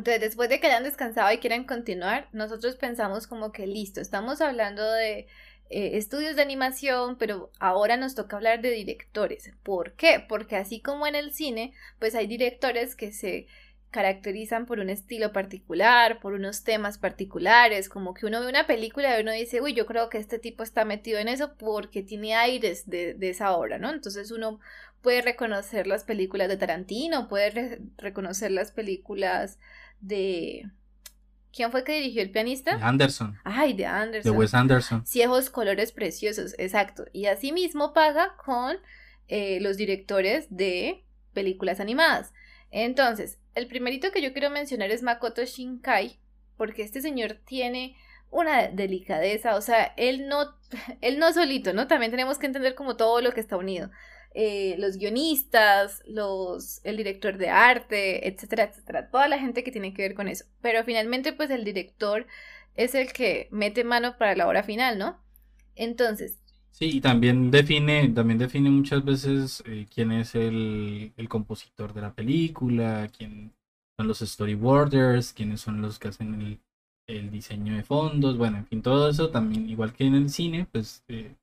Entonces, después de que hayan descansado y quieran continuar, nosotros pensamos como que listo, estamos hablando de eh, estudios de animación, pero ahora nos toca hablar de directores. ¿Por qué? Porque así como en el cine, pues hay directores que se caracterizan por un estilo particular, por unos temas particulares, como que uno ve una película y uno dice, uy, yo creo que este tipo está metido en eso porque tiene aires de, esa obra, ¿no? Entonces uno puede reconocer las películas de Tarantino, puede reconocer las películas de... ¿Quién fue que dirigió el pianista? Anderson. Ay, de Anderson. De Wes Anderson. Ciejos colores preciosos, exacto. Y así mismo pasa con eh, los directores de películas animadas. Entonces, el primerito que yo quiero mencionar es Makoto Shinkai, porque este señor tiene una delicadeza, o sea, él no, él no solito, ¿no? También tenemos que entender como todo lo que está unido. Eh, los guionistas, los, el director de arte, etcétera, etcétera, toda la gente que tiene que ver con eso. Pero finalmente, pues el director es el que mete mano para la hora final, ¿no? Entonces, Sí, y también define, también define muchas veces eh, quién es el, compositor de la película, quién son los storyboarders, quiénes son los que hacen el, diseño de fondos, bueno, en fin, todo eso también, igual que en el cine, pues eh,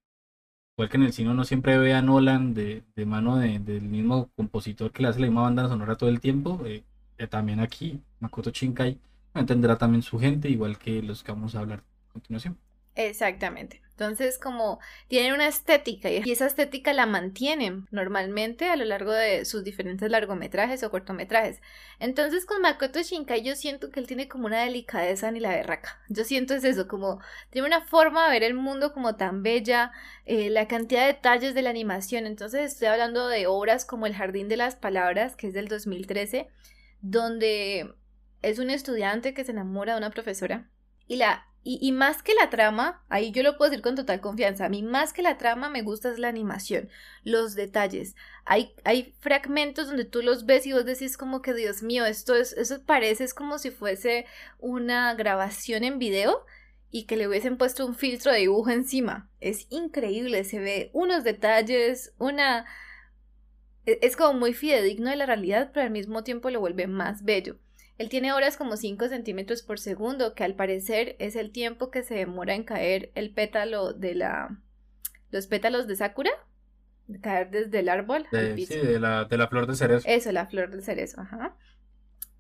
igual que en el cine uno siempre ve a Nolan de, de mano de, del mismo compositor que le hace la misma banda sonora todo el tiempo, eh, también aquí, Makoto Shinkai, tendrá también su gente, igual que los que vamos a hablar a continuación. Exactamente. Entonces, como tienen una estética y esa estética la mantienen normalmente a lo largo de sus diferentes largometrajes o cortometrajes. Entonces, con Makoto Shinkai yo siento que él tiene como una delicadeza ni la berraca. Yo siento es eso, como tiene una forma de ver el mundo como tan bella, eh, la cantidad de detalles de la animación. Entonces, estoy hablando de obras como El Jardín de las Palabras, que es del 2013, donde es un estudiante que se enamora de una profesora y la y, más que la trama, ahí yo lo puedo decir con total confianza, a mí más que la trama me gusta es la animación, los detalles. Hay, hay fragmentos donde tú los ves y vos decís como que, Dios mío, esto es, eso parece es como si fuese una grabación en video y que le hubiesen puesto un filtro de dibujo encima. Es increíble, se ve unos detalles, una... E, es como muy fidedigno de la realidad, pero al mismo tiempo lo vuelve más bello. Él tiene horas como 5 centímetros por segundo, que al parecer es el tiempo que se demora en caer el pétalo de la... los pétalos de Sakura, de caer desde el árbol al piso. Sí, de la, de la, flor de cerezo. Eso, la flor de cerezo, ajá.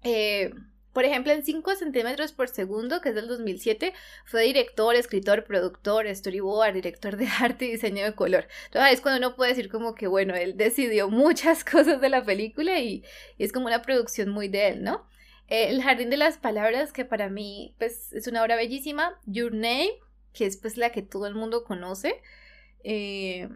Eh, por ejemplo, en 5 centímetros por segundo, que es del 2007, fue director, escritor, productor, storyboard, director de arte y diseño de color. Entonces es cuando uno puede decir como que, bueno, él decidió muchas cosas de la película y, y es como una producción muy de él, ¿no? El Jardín de las Palabras, que para mí pues, es una obra bellísima. Your Name, que es pues la que todo el mundo conoce. Eh,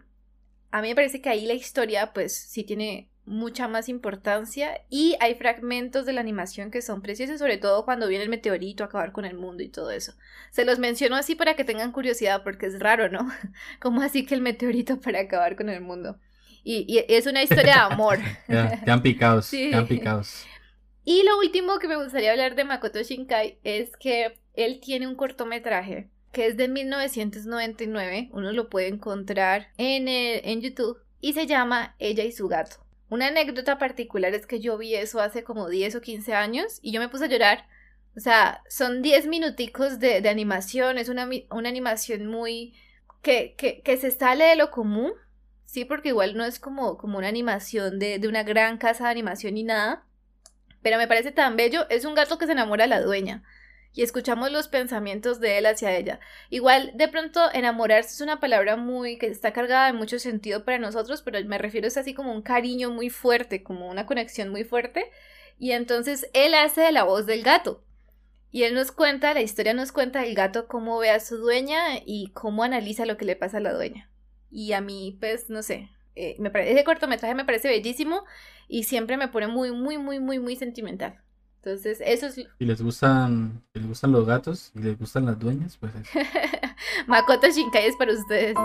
a mí me parece que ahí la historia pues sí tiene mucha más importancia y hay fragmentos de la animación que son preciosos, sobre todo cuando viene el meteorito a acabar con el mundo y todo eso. Se los menciono así para que tengan curiosidad porque es raro, ¿no? como así que el meteorito para acabar con el mundo? Y, es una historia de amor. ya, han picados, sí. han picados. Y lo último que me gustaría hablar de Makoto Shinkai es que él tiene un cortometraje que es de 1999, uno lo puede encontrar en, en YouTube, y se llama Ella y su gato. Una anécdota particular es que yo vi eso hace como 10 o 15 años y yo me puse a llorar. O sea, son 10 minuticos de, animación, es una, una animación muy... Que, que, que, se sale de lo común, sí, porque igual no es como, como una animación de, de una gran casa de animación ni nada, pero me parece tan bello. Es un gato que se enamora a la dueña y escuchamos los pensamientos de él hacia ella. Igual, de pronto, enamorarse es una palabra muy que está cargada de mucho sentido para nosotros, pero me refiero es así como un cariño muy fuerte, como una conexión muy fuerte. Y entonces él hace de la voz del gato. Y él nos cuenta, la historia nos cuenta el gato cómo ve a su dueña y cómo analiza lo que le pasa a la dueña. Y a mí, pues, no sé, eh, me parece, ese cortometraje me parece bellísimo y siempre me pone muy, muy, muy, muy, muy sentimental. Entonces, eso es... Si les gustan, les gustan los gatos y les gustan las dueñas, pues es. Makoto Shinkai es para ustedes.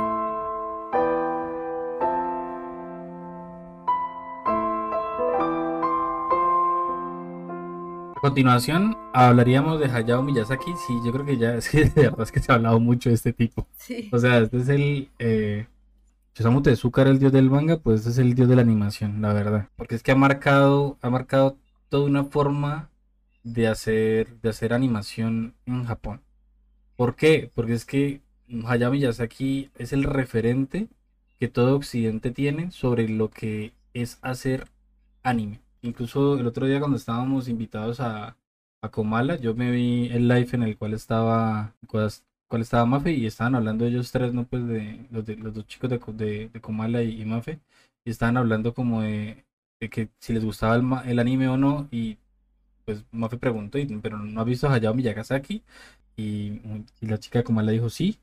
A continuación hablaríamos de Hayao Miyazaki. Sí, yo creo que ya es que de verdad es que se ha hablado mucho de este tipo. Sí. O sea, este es el eh, Osamu Tezuka el dios del manga, pues es el dios de la animación, la verdad. Porque es que ha marcado, ha marcado toda una forma de hacer, de hacer animación en Japón. ¿Por qué? Porque es que Hayao Miyazaki es el referente que todo Occidente tiene sobre lo que es hacer anime. Incluso el otro día cuando estábamos invitados a, a Komala, yo me vi el live en el cual estaba, cual estaba Mafe y estaban hablando ellos tres, ¿no? Pues de los, de, los dos chicos de, de, de Komala y, Mafe, y estaban hablando como de, que si les gustaba el, el, anime o no, y pues Mafe preguntó, pero no ha visto Hayao Miyazaki, y, y la chica de Komala dijo sí,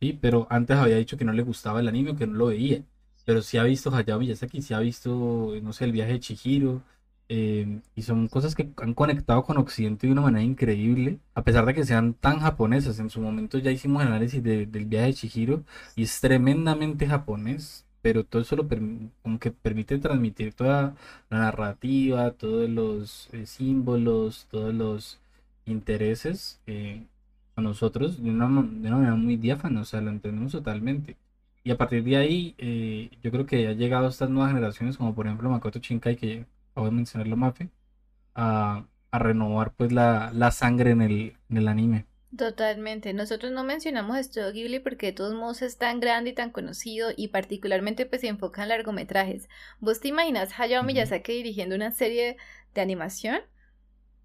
sí, pero antes había dicho que no le gustaba el anime que no lo veía, pero sí ha visto Hayao Miyazaki, sí ha visto, no sé, el viaje de Chihiro, Em, y son cosas que han conectado con Occidente de una manera increíble, a pesar de que sean tan japonesas. En su momento ya hicimos el análisis del viaje de Chihiro y es tremendamente japonés, pero todo eso lo como que permite transmitir toda la narrativa, todos los eh, símbolos, todos los intereses eh, a nosotros de una, de una, manera muy diáfana, o sea, lo entendemos totalmente. Y a partir de ahí, eh, yo creo que ha llegado a estas nuevas generaciones, como por ejemplo Makoto Shinkai, que acabo de mencionarlo Mafe, a, a renovar pues la, la sangre en el, en el anime. Totalmente. Nosotros no mencionamos Studio Ghibli porque de todos modos es tan grande y tan conocido y particularmente pues se enfoca en largometrajes. ¿Vos te imaginas Hayao Miyazaki dirigiendo una serie de animación?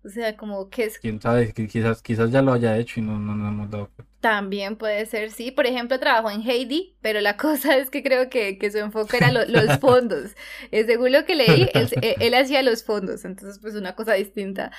O sea, como que es... Quién sabe, quizás, quizás ya lo haya hecho y no, no nos hemos dado cuenta. También puede ser, sí. Por ejemplo, trabajó en Heidi, pero la cosa es que creo que, que su enfoque era los fondos. según lo que leí, e, él, hacía los fondos, entonces pues una cosa distinta.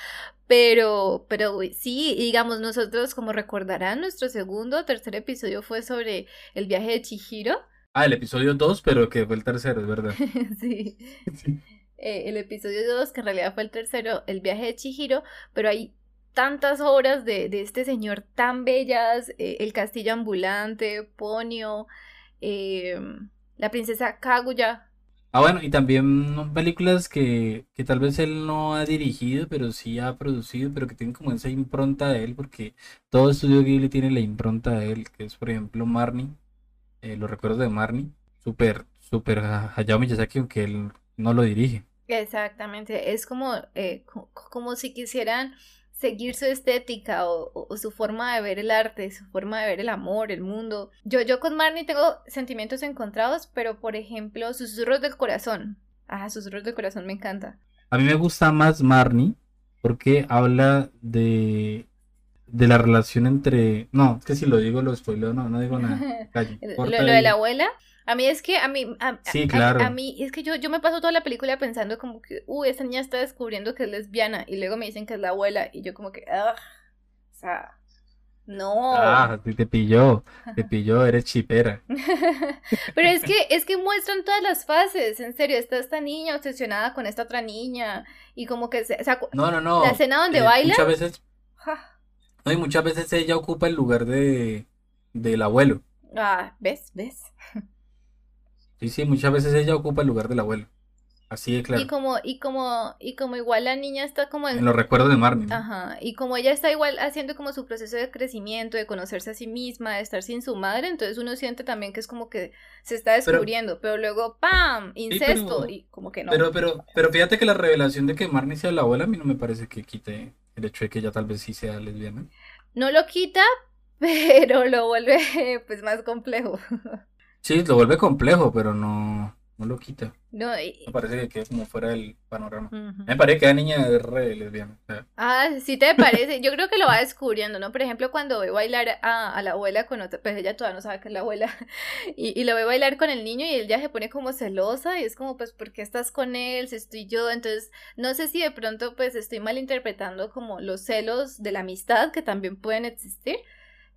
Pero, pero sí, digamos, nosotros, como recordarán, nuestro segundo o tercer episodio fue sobre el viaje de Chihiro. Ah, el episodio 2, pero que fue el tercero, es verdad. sí. sí. Eh, el episodio 2, que en realidad fue el tercero, el viaje de Chihiro, pero hay tantas obras de, este señor tan bellas, eh, El castillo ambulante, Ponio, eh, La princesa Kaguya. Ah, bueno, y también películas que, que, tal vez él no ha dirigido, pero sí ha producido, pero que tienen como esa impronta de él, porque todo estudio Ghibli tiene la impronta de él, que es por ejemplo Marnie, eh, los recuerdos de Marnie, súper, súper Hayao Miyazaki, aunque él no lo dirige. Exactamente, es como, como si quisieran seguir su estética o, su forma de ver el arte, su forma de ver el amor, el mundo. Yo, yo con Marnie tengo sentimientos encontrados, pero por ejemplo, Susurros del Corazón. Ah, Susurros del Corazón me encanta. A mí me gusta más Marnie porque habla de de la relación entre no es que si lo digo lo spoileo no no digo nada lo, lo de la abuela a mí es que, a mí, a, sí, claro. a, mí, es que yo, yo me paso toda la película pensando como que, uy, esta niña está descubriendo que es lesbiana y luego me dicen que es la abuela y yo como que, ah, o sea, no. Ah, te pilló, te pilló, eres chipera. Pero es que, es que muestran todas las fases, en serio, está esta niña obsesionada con esta otra niña y como que, se, o sea, no, no, no. La escena donde eh, baila. Muchas veces, no, y muchas veces ella ocupa el lugar de, del abuelo. Ah, ¿ves? ¿Ves? Sí, sí, muchas veces ella ocupa el lugar del abuelo. Así de claro. Y como, y como, y como igual la niña está como en... los recuerdos de Marnie. Ajá. Y como ella está igual haciendo como su proceso de crecimiento, de conocerse a sí misma, de estar sin su madre, entonces uno siente también que es como que se está descubriendo, pero, luego ¡pam! incesto y como que no. Pero, pero, pero fíjate que la revelación de que Marnie sea la abuela a mí no me parece que quite el hecho de que ella tal vez sí sea lesbiana. No lo quita, pero lo vuelve pues más complejo. Sí, lo vuelve complejo, pero no, no lo quita. No, Me parece que queda como fuera del panorama. Me parece que la niña es re lesbiana. Ah, sí te parece. Yo creo que lo va descubriendo, ¿no? Por ejemplo, cuando ve bailar a, la abuela con otra, pues ella todavía no sabe que es la abuela, y, y lo ve bailar con el niño y él ya se pone como celosa y es como, pues, ¿por qué estás con él? Si estoy yo. Entonces, no sé si de pronto, pues, estoy malinterpretando como los celos de la amistad que también pueden existir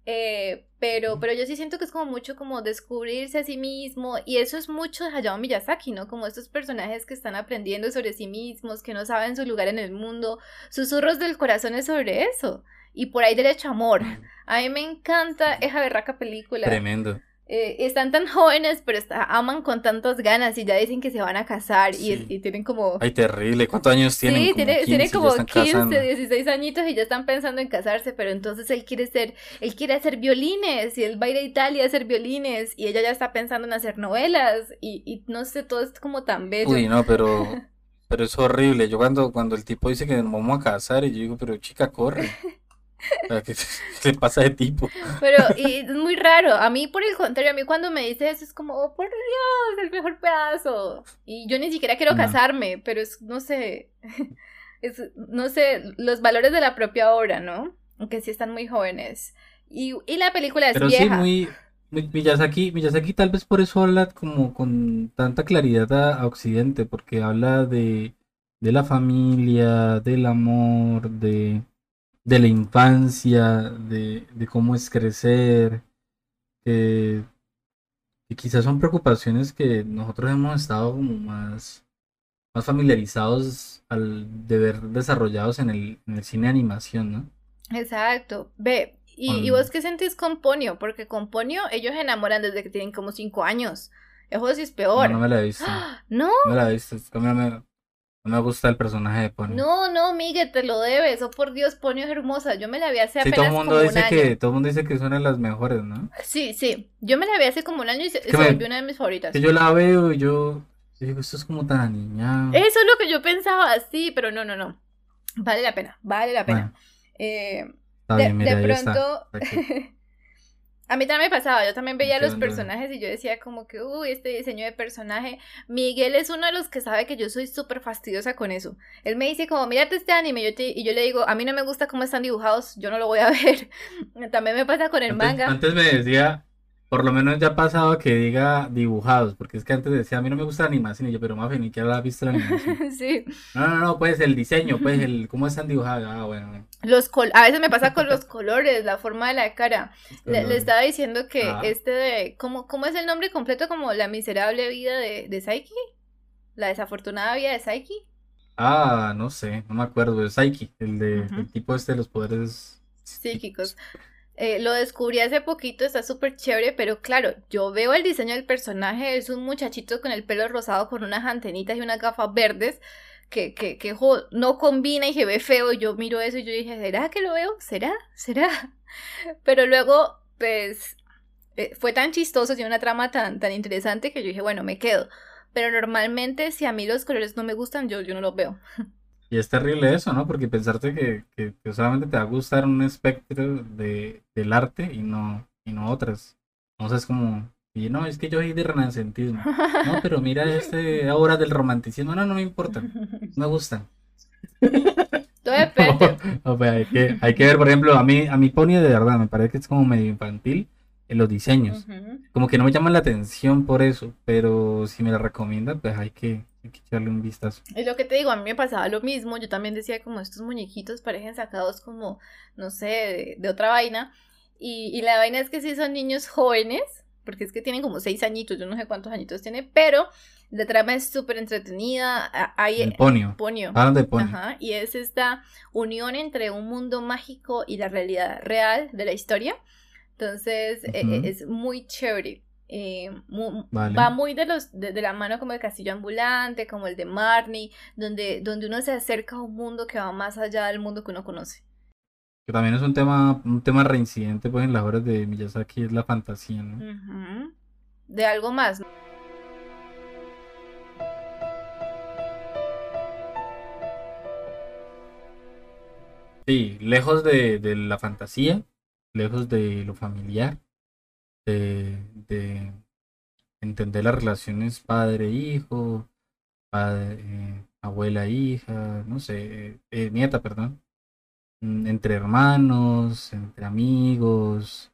eh, pero, pero yo sí siento que es como mucho como descubrirse a sí mismo y eso es mucho de Hayao Miyazaki, ¿no? Como estos personajes que están aprendiendo sobre sí mismos, que no saben su lugar en el mundo, susurros del corazón es sobre eso y por ahí derecho amor. A mí me encanta esa berraca película. Tremendo. Eh, están tan jóvenes, pero aman con tantas ganas y ya dicen que se van a casar y, tienen como... Ay, terrible. ¿Cuántos años tienen? Sí, tiene, como 15, 16 añitos y ya están pensando en casarse, pero entonces él quiere ser, él quiere hacer violines y él va a ir a Italia a hacer violines y ella ya está pensando en hacer novelas y, y no sé, todo es como tan bello. Uy, no, pero... Pero es horrible. Yo cuando, cuando el tipo dice que nos vamos a casar, y yo digo, pero chica, corre. ¿Qué, ¿Qué pasa de tipo? Pero y es muy raro. A mí, por el contrario, a mí cuando me dice eso es como, oh, por Dios, el mejor pedazo. Y yo ni siquiera quiero No. casarme, pero es, no sé, es, no sé, los valores de la propia obra, ¿no? Aunque sí están muy jóvenes. Y, y la película es Pero sí, vieja. muy. muy- Miyazaki, Miyazaki tal vez por eso habla como con tanta claridad a, a Occidente, porque habla de, de la familia, del amor, de, de la infancia, de, de cómo es crecer, que, que quizás son preocupaciones que nosotros hemos estado como más, más familiarizados al de ver desarrollados en el, en el cine de animación, ¿no? Exacto. Ve, y, vos qué sentís con Ponio? Porque con Ponio ellos se enamoran desde que tienen como cinco años. Eso sí es No, peor. no me la he visto. No, No me la he visto. Es que no me, no me gusta el personaje de Pony. no, no, Miguel, te lo debes. Oh, por Dios, Ponio es hermosa. Yo me la vi hace Sí, apenas todo el mundo como un dice año. que, todo el mundo dice que es una de las mejores, ¿no? Sí, sí. Yo me la vi hace como un año y se, se me- volvió una de mis favoritas. Que yo la veo y yo, yo digo, esto es como tan aniñado. Eso es lo que yo pensaba, sí, pero no, no, no. Vale la pena, vale la pena. Bueno, Eh, está de, bien, mira, de ahí está. pronto. a mí también me pasaba, yo también veía los personajes y yo decía como que, uy, este diseño de personaje, Miguel es uno de los que sabe que yo soy súper fastidiosa con eso. Él me dice como, mírate este anime, yo te- y yo le digo, a mí no me gusta cómo están dibujados, yo no lo voy a ver. También me pasa con el Antes, manga. antes me decía, por lo menos ya ha pasado que diga dibujados, porque es que antes decía, a mí no me gusta la animación, y yo, pero Mafe, ni siquiera la visto la animación. sí, No, no, no, pues el diseño, pues el cómo están dibujados. Ah, bueno, bueno. los col a veces me pasa con los colores, la forma de la cara. Le, estaba diciendo que Ah. este de. ¿cómo, ¿Cómo es el nombre completo? Como la miserable vida de, de Saiki. La desafortunada vida de Saiki. Ah, no sé, no me acuerdo, es Saiki, el de el tipo este de los poderes Psíquicos. Eh, lo descubrí hace poquito, está súper chévere, pero claro, yo veo el diseño del personaje, es un muchachito con el pelo rosado, con unas antenitas y unas gafas verdes, que, que, que no combina y se ve feo. y Yo miro eso y yo dije, ¿será que lo veo? ¿Será? ¿Será? Pero luego, pues, eh, fue tan chistoso, tiene una trama tan, tan interesante que yo dije, bueno, me quedo. Pero normalmente, si a mí los colores no me gustan, yo, yo no los veo. Y es terrible eso, ¿no? Porque pensarte que, que, que solamente te va a gustar un espectro de, del arte y no, y no otras. No sé, es como, y no, es que yo soy de renacentismo. No, pero mira este ahora del romanticismo. No, no me importa, no me gustan. Todo depende. O sea, hay que, hay que ver, por ejemplo, a mí, a mi Pony de verdad me parece que es como medio infantil en los diseños. Ujú. Como que no me llama la atención por eso, pero si me la recomienda, pues hay que, hay que echarle un vistazo. Es lo que te digo, a mí me pasaba lo mismo. Yo también decía como estos muñequitos parecen sacados como, no sé, de, de otra vaina. Y, y la vaina es que sí son niños jóvenes, porque es que tienen como seis añitos, yo no sé cuántos añitos tiene, pero la trama es súper entretenida. Hay El ponio. ponio. Hablan de ponio. Ajá, y es esta unión entre un mundo mágico y la realidad real de la historia. Entonces, Ujú. eh, es muy chévere. Eh, Vale. Va muy de los de, de la mano como el castillo ambulante, como el de Marnie, donde, donde uno se acerca a un mundo que va más allá del mundo que uno conoce. Que también es un tema, un tema reincidente pues en las obras de Miyazaki, es la fantasía, ¿no? De algo más. Sí, lejos de, de la fantasía, lejos de lo familiar, de, de entender las relaciones padre-hijo, padre, eh, abuela-hija, no sé, eh, nieta, perdón, mm, entre hermanos, entre amigos,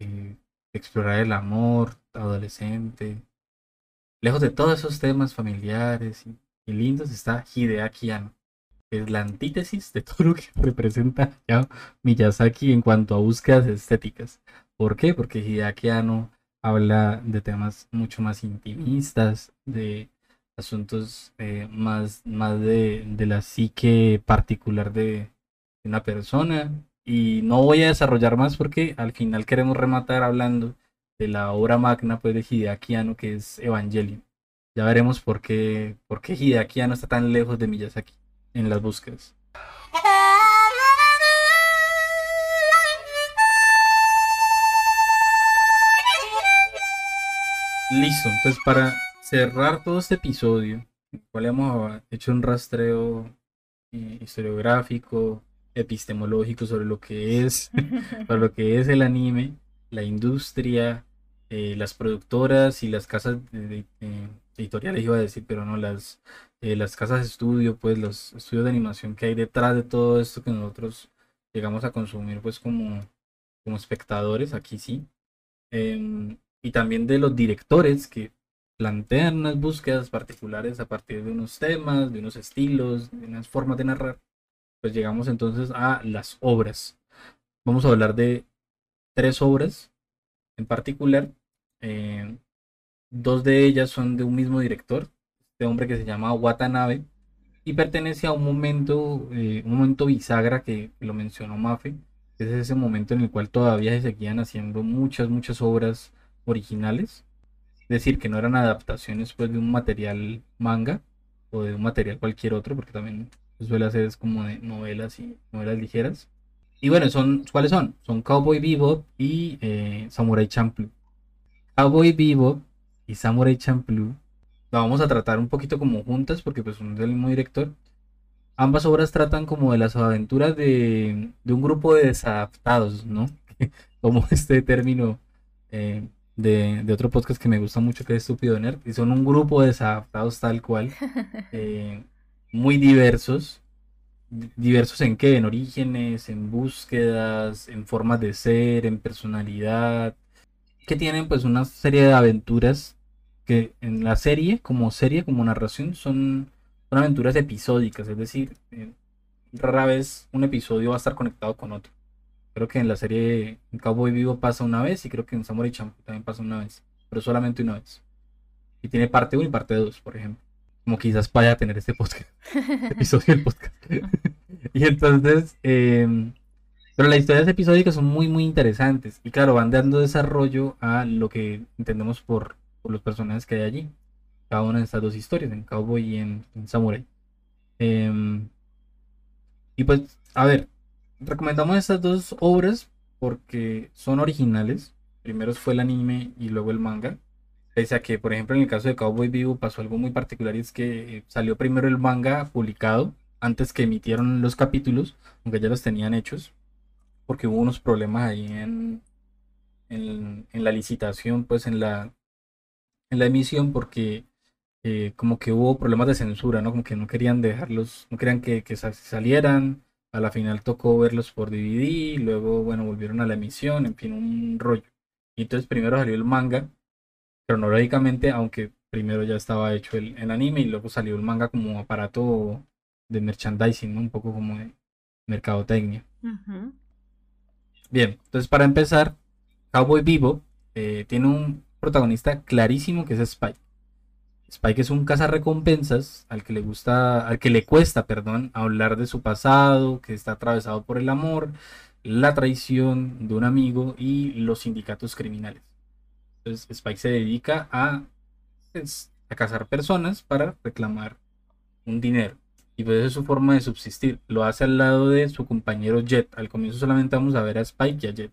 eh, explorar el amor adolescente. Lejos de todos esos temas familiares y, lindos está Hideaki Anno, es la antítesis de todo lo que representa ya Miyazaki en cuanto a búsquedas estéticas. ¿Por qué? Porque Hideaki Anno habla de temas mucho más intimistas, de asuntos eh, más, más de, de la psique particular de una persona. Y no voy a desarrollar más porque al final queremos rematar hablando de la obra magna pues, de Hideaki Anno, que es Evangelion. Ya veremos por qué, por qué está tan lejos de Miyazaki en las búsquedas. Listo, entonces para cerrar todo este episodio en el cual hemos hecho un rastreo eh, historiográfico, epistemológico sobre lo que es, sobre lo que es el anime, la industria, eh, las productoras y las casas editoriales iba a decir, pero no las las casas de estudio, pues los estudios de animación que hay detrás de todo esto que nosotros llegamos a consumir, pues como como espectadores, aquí sí. Em, y también de los directores que plantean unas búsquedas particulares a partir de unos temas, de unos estilos, de unas formas de narrar, pues llegamos entonces a las obras. Vamos a hablar de tres obras en particular. Em, dos de ellas son de un mismo director, este hombre que se llama Watanabe, y pertenece a un momento, eh, un momento bisagra que lo mencionó Mafe, es ese momento en el cual todavía se seguían haciendo muchas, muchas obras originales. Es decir, que no eran adaptaciones pues, de un material manga o de un material cualquier otro, porque también suele hacer es como de novelas y novelas ligeras. Y bueno, son, ¿cuáles son? Son Cowboy Bebop y eh, Samurai Champloo. Cowboy Bebop y Samurai Champloo la vamos a tratar un poquito como juntas porque pues son del mismo director ambas obras tratan como de las aventuras de, un grupo de desadaptados, ¿no? como este término eh, de, otro podcast que me gusta mucho que es Estúpido Nerd, y son un grupo de desadaptados tal cual, eh, muy diversos. ¿Diversos en qué? En orígenes, en búsquedas, en formas de ser, en personalidad, que tienen pues una serie de aventuras que en la serie, como serie, como narración, son son aventuras episódicas, es decir, eh, rara vez un episodio va a estar conectado con otro. Creo que en la serie en Cowboy Vivo pasa una vez y creo que en Samurai Champloo también pasa una vez, pero solamente una vez. Y tiene parte 1 y parte 2, por ejemplo. Como quizás vaya a tener este podcast, episodio del podcast. y entonces, em, pero las historias episódicas son muy, muy interesantes. Y claro, van dando desarrollo a lo que entendemos por, por los personajes que hay allí cada una de estas dos historias, en Cowboy y en, Samurai. Em, y pues, a ver, recomendamos estas dos obras porque son originales. Primero fue el anime y luego el manga. Pese a que, por ejemplo, en el caso de Cowboy Vivo pasó algo muy particular y es que eh, salió primero el manga publicado antes que emitieron los capítulos, aunque ya los tenían hechos, porque hubo unos problemas ahí en, en, en la licitación, pues en la, en la emisión, porque eh, como que hubo problemas de censura, ¿no? Como que no querían dejarlos, no querían que, salieran. A la final tocó verlos por DVD, luego, bueno, volvieron a la emisión, en fin, un rollo. Y entonces primero salió el manga, cronológicamente, aunque primero ya estaba hecho el, anime y luego salió el manga como aparato de merchandising, ¿no? Un poco como de mercadotecnia. Bien, entonces para empezar, Cowboy Vivo eh, tiene un protagonista clarísimo que es Spike. Spike es un cazarrecompensas al que le gusta, al que le cuesta, perdón, hablar de su pasado, que está atravesado por el amor, la traición de un amigo y los sindicatos criminales. Entonces Spike se dedica a, pues, a cazar personas para reclamar un dinero. Y pues es su forma de subsistir. Lo hace al lado de su compañero Jet. Al comienzo solamente vamos a ver a Spike y a Jet.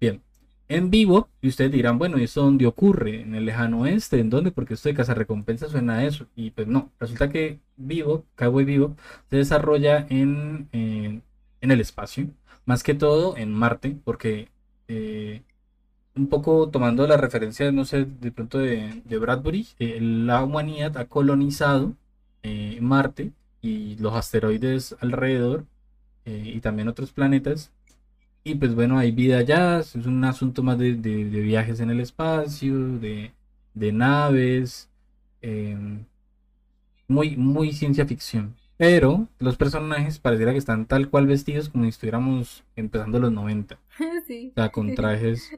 Bien, en vivo. Y ustedes dirán, bueno, ¿y eso dónde ocurre? ¿En el lejano oeste? ¿En dónde? Porque esto de recompensa suena a eso. Y pues no, resulta que Vivo, Cowboy Vivo, se desarrolla en, en, el espacio. Más que todo en Marte, porque eh, un poco tomando la referencia, no sé, de pronto de, Bradbury, eh, la humanidad ha colonizado eh, Marte y los asteroides alrededor y también otros planetas y pues bueno, hay vida allá, es un asunto más de, viajes en el espacio, de, naves, em, muy, muy ciencia ficción. Pero los personajes pareciera que están tal cual vestidos como si estuviéramos empezando los 90. Sí. O sea, con trajes,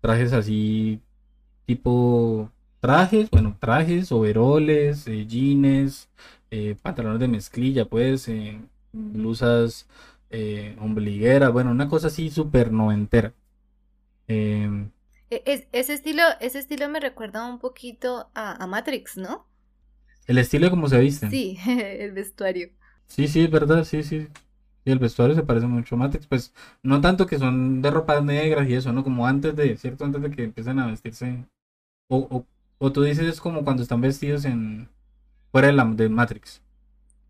trajes así, tipo trajes, bueno, trajes, overoles, eh, jeans, eh, pantalones de mezclilla, pues, eh, blusas eh, ombliguera, bueno, una cosa así súper noventera. Em, e, ese, estilo, ese estilo me recuerda un poquito a, Matrix, ¿no? El estilo de cómo se viste. Sí, el vestuario. Sí, sí, es verdad, sí, sí. Y el vestuario se parece mucho a Matrix, pues no tanto que son de ropas negras y eso, ¿no? Como antes de, ¿cierto? Antes de que empiecen a vestirse. O, o, o tú dices es como cuando están vestidos en, fuera de, la, de Matrix.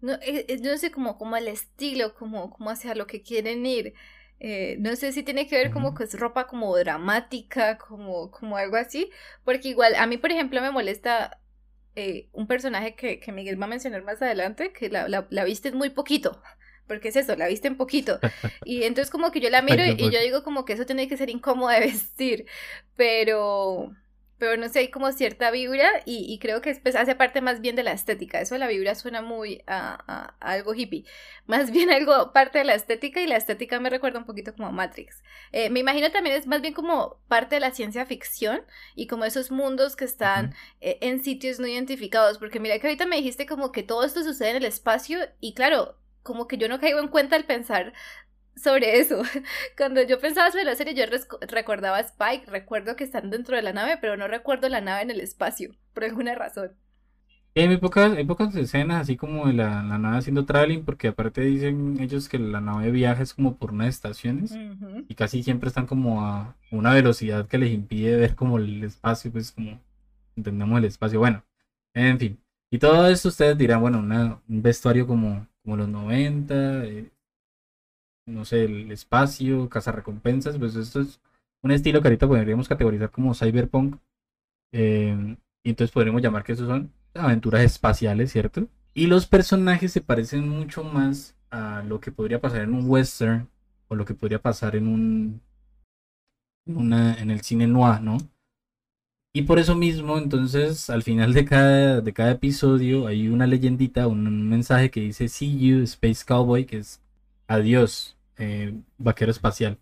No, eh, eh, yo no sé como, como el estilo, como, como hacia lo que quieren ir. Eh, no sé si tiene que ver como que es ropa como dramática, como, como algo así, porque igual a mí, por ejemplo, me molesta un personaje que, que, Miguel va a mencionar más adelante, que la, la, la viste muy poquito, porque es eso, la viste en poquito. Y entonces como que yo la miro y, y yo digo como que eso tiene que ser incómodo de vestir, pero pero no sé, hay como cierta vibra y, creo que pues, hace parte más bien de la estética. Eso de la vibra suena muy a, algo hippie. Más bien algo parte de la estética y la estética me recuerda un poquito como a Matrix. Eh, me imagino también es más bien como parte de la ciencia ficción y como esos mundos que están eh, en sitios no identificados. Porque mira que ahorita me dijiste como que todo esto sucede en el espacio y claro, como que yo no caigo en cuenta al pensar sobre eso. Cuando yo pensaba sobre la serie, yo recordaba a Spike, recuerdo que están dentro de la nave, pero no recuerdo la nave en el espacio, por alguna razón. Hay muy pocas, hay pocas escenas así como de la, nave haciendo traveling, porque aparte dicen ellos que la nave viaja es como por unas estaciones y casi siempre están como a una velocidad que les impide ver como el espacio, pues como entendemos el espacio. Bueno, en fin. Y todo esto ustedes dirán, bueno, un vestuario como, como los 90, no sé, el espacio, recompensas, pues esto es un estilo que ahorita podríamos categorizar como cyberpunk. Eh, y entonces podríamos llamar que eso son aventuras espaciales, ¿cierto? Y los personajes se parecen mucho más a lo que podría pasar en un western o lo que podría pasar en un en el cine noir, ¿no? Y por eso mismo, entonces, al final de cada, de cada episodio hay una leyendita, un mensaje que dice See you, Space Cowboy, que es adiós, eh, vaquero espacial.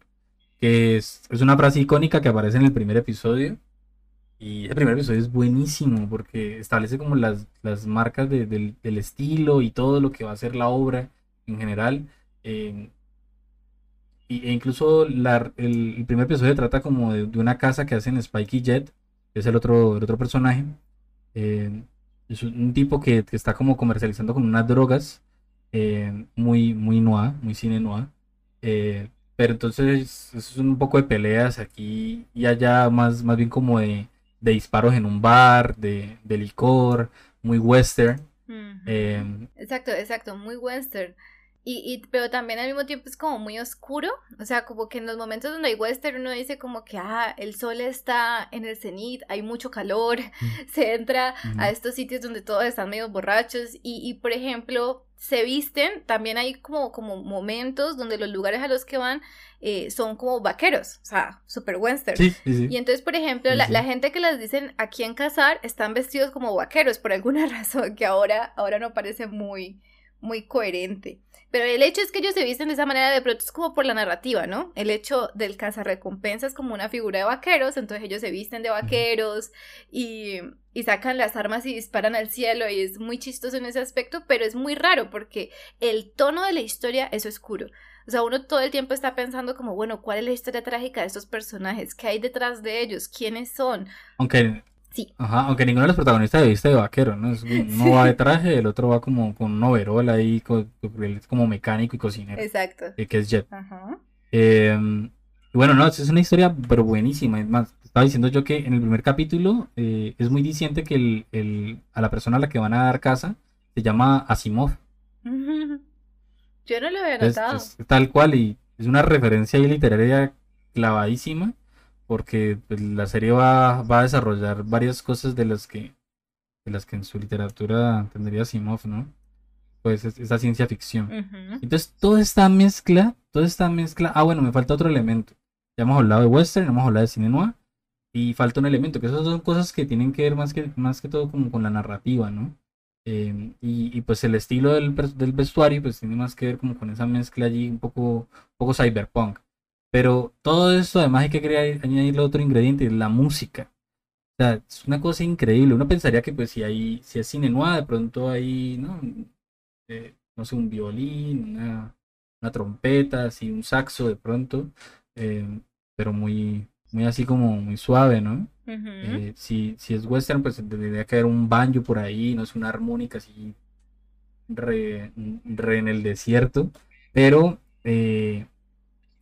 Que es, es, una frase icónica que aparece en el primer episodio. Y el primer episodio es buenísimo porque establece como las, las marcas del, estilo y todo lo que va a ser la obra en general. Eh, y, e incluso el, primer episodio trata como de, una casa que hacen Spikey Jet, que es el otro, el otro personaje. Eh, es un tipo que, está como comercializando con unas drogas muy, muy noir, muy cine noir. Eh, pero entonces es un poco de peleas aquí y allá, más, más bien como de, disparos en un bar, de, licor, muy western. Em, exacto, exacto, muy western. Y, y, pero también al mismo tiempo es como muy oscuro, o sea, como que en los momentos donde hay western uno dice como que, ah, el sol está en el cenit, hay mucho calor, se entra a estos sitios donde todos están medio borrachos y, y, por ejemplo, se visten, también hay como, como momentos donde los lugares a los que van eh, son como vaqueros, o sea, super western. Y entonces, por ejemplo, la, la, gente que las dicen aquí en Cazar están vestidos como vaqueros por alguna razón que ahora, ahora no parece muy, muy coherente. Pero el hecho es que ellos se visten de esa manera de pronto es como por la narrativa, ¿no? El hecho del cazarrecompensas como una figura de vaqueros, entonces ellos se visten de vaqueros y, y sacan las armas y disparan al cielo y es muy chistoso en ese aspecto, pero es muy raro porque el tono de la historia es oscuro. O sea, uno todo el tiempo está pensando como, bueno, ¿cuál es la historia trágica de estos personajes? ¿Qué hay detrás de ellos? ¿Quiénes son? Aunque Ajá, aunque ninguno de los protagonistas de viste de vaquero, ¿no? Uno va de traje, el otro va como con un overol ahí, como mecánico y cocinero. Exacto. Eh, que es Jet. Ajá. Em, bueno, no, es una historia pero buenísima. Es más, estaba diciendo yo que en el primer capítulo eh, es muy diciente que el, el, a la persona a la que van a dar casa se llama Asimov. Yo no lo había notado. tal cual, y es una referencia ahí literaria clavadísima porque pues, la serie va, va, a desarrollar varias cosas de las que de las que en su literatura tendría Simov, ¿no? Pues esa ciencia ficción. Entonces, toda esta mezcla, toda esta mezcla, ah, bueno, me falta otro elemento. Ya hemos hablado de western, hemos hablado de cine noir, y falta un elemento, que esas son cosas que tienen que ver más que, más que todo como con la narrativa, ¿no? Y, y, pues el estilo del, del, vestuario pues tiene más que ver como con esa mezcla allí un poco, un poco cyberpunk. Pero todo eso, además hay que querer añadirle otro ingrediente, la música. O sea, es una cosa increíble. Uno pensaría que pues si hay, si es cine noir, de pronto hay, ¿no? Eh, no sé, un violín, una, una, trompeta, así, un saxo de pronto, eh, pero muy, muy así como muy suave, ¿no? Eh, si, si es western, pues tendría que haber un banjo por ahí, no es una armónica así re, re en el desierto, pero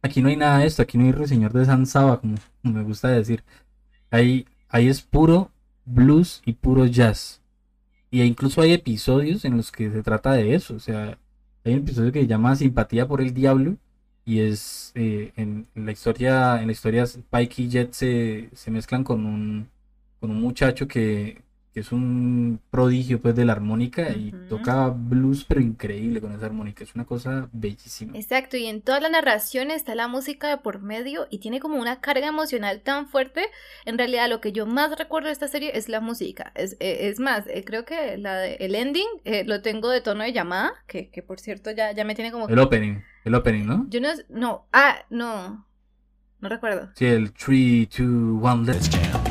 Aquí no hay nada de esto, aquí no hay Ruiseñor de San Saba, como, me gusta decir. Ahí, ahí es puro blues y puro jazz. y incluso hay episodios en los que se trata de eso. O sea, hay un episodio que se llama Simpatía por el Diablo. Y es eh, en, la historia, en la historia Spike y Jet se, se mezclan con un, con un muchacho que, que es un prodigio pues de la armónica y toca blues pero increíble con esa armónica, es una cosa bellísima. Exacto, y en toda la narración está la música de por medio y tiene como una carga emocional tan fuerte, en realidad lo que yo más recuerdo de esta serie es la música, es, e, es más, eh, creo que la de, el ending eh, lo tengo de tono de llamada, que, que por cierto ya, ya me tiene como... El opening, el opening, ¿no? Yo no, no, ah, no, no recuerdo. Sí, el 3, 2, 1, let's jam.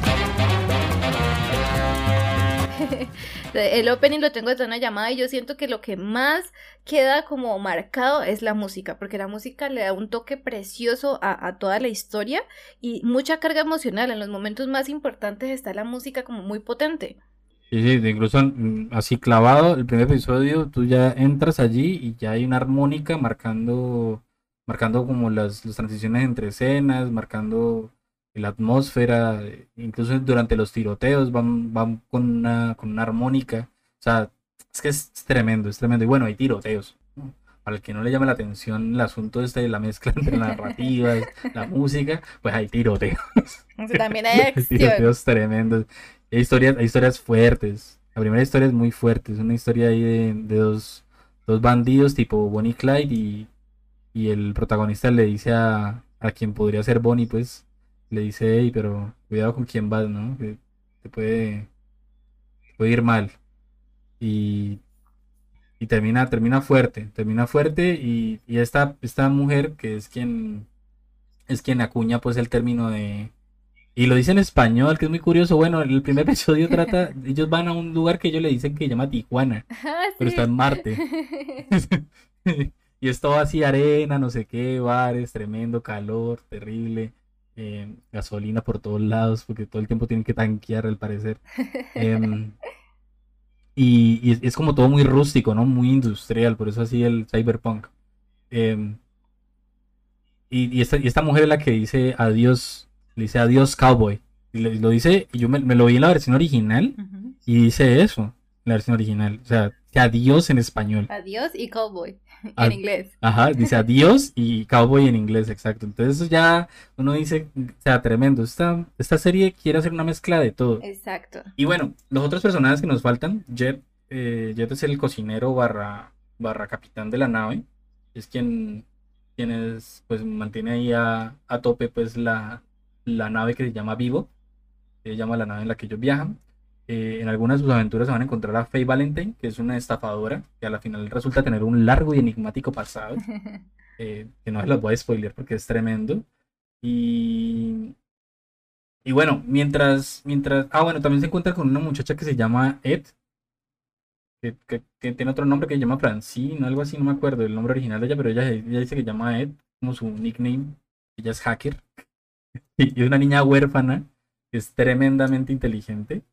el opening lo tengo de una llamada y yo siento que lo que más queda como marcado es la música, porque la música le da un toque precioso a, toda la historia y mucha carga emocional. En los momentos más importantes está la música como muy potente. Sí, sí, incluso así clavado, el primer episodio, tú ya entras allí y ya hay una armónica marcando, marcando como las transiciones entre escenas, marcando la atmósfera, incluso durante los tiroteos van, van con, una, con una armónica. O sea, es que es, tremendo, es tremendo. Y bueno, hay tiroteos. Para el que no le llame la atención el asunto este de la mezcla entre narrativas, la música, pues hay tiroteos. También hay acción. tiroteos tremendos. Hay historias, hay historias fuertes. La primera historia es muy fuerte. Es una historia ahí de, de dos, dos bandidos tipo Bonnie y Clyde y, y el protagonista le dice a, a quien podría ser Bonnie, pues, le dice, hey, pero cuidado con quién vas, ¿no? Que te puede, puede ir mal. Y, y termina, termina fuerte, termina fuerte y, y esta, esta mujer que es quien es quien acuña pues el término de y lo dice en español, que es muy curioso. Bueno, el primer episodio trata, ellos van a un lugar que ellos le dicen que se llama Tijuana, ah, pero está en Marte. y es todo así arena, no sé qué, bares, tremendo calor, terrible. Eh, gasolina por todos lados, porque todo el tiempo tienen que tanquear al parecer. Em, y, es como todo muy rústico, ¿no? Muy industrial, por eso así el cyberpunk. Em, y, esta, mujer es la que dice adiós, le dice adiós cowboy. Y lo dice, y yo me, lo vi en la versión original y dice eso, la versión original. O sea, adiós en español. Adiós y cowboy. en inglés. Ajá, dice adiós y cowboy en inglés, exacto. Entonces ya uno dice, o sea, tremendo. Esta, esta serie quiere hacer una mezcla de todo. Exacto. Y bueno, los otros personajes que nos faltan, Jet, eh, Jet es el cocinero barra, barra capitán de la nave. Es quien, quien es, pues mantiene ahí a, a tope pues la, la nave que se llama Vivo. Se llama la nave en la que ellos viajan. Eh, en algunas de sus aventuras se van a encontrar a Faye Valentine, que es una estafadora, que a la final resulta tener un largo y enigmático pasado, eh, que no se los voy a spoiler porque es tremendo. Y, y bueno, mientras, mientras... Ah, bueno, también se encuentra con una muchacha que se llama Ed, que, tiene otro nombre que se llama Francine, algo así, no me acuerdo el nombre original de ella, pero ella, ella dice que se llama Ed, como su nickname. Ella es hacker. y es una niña huérfana, que es tremendamente inteligente.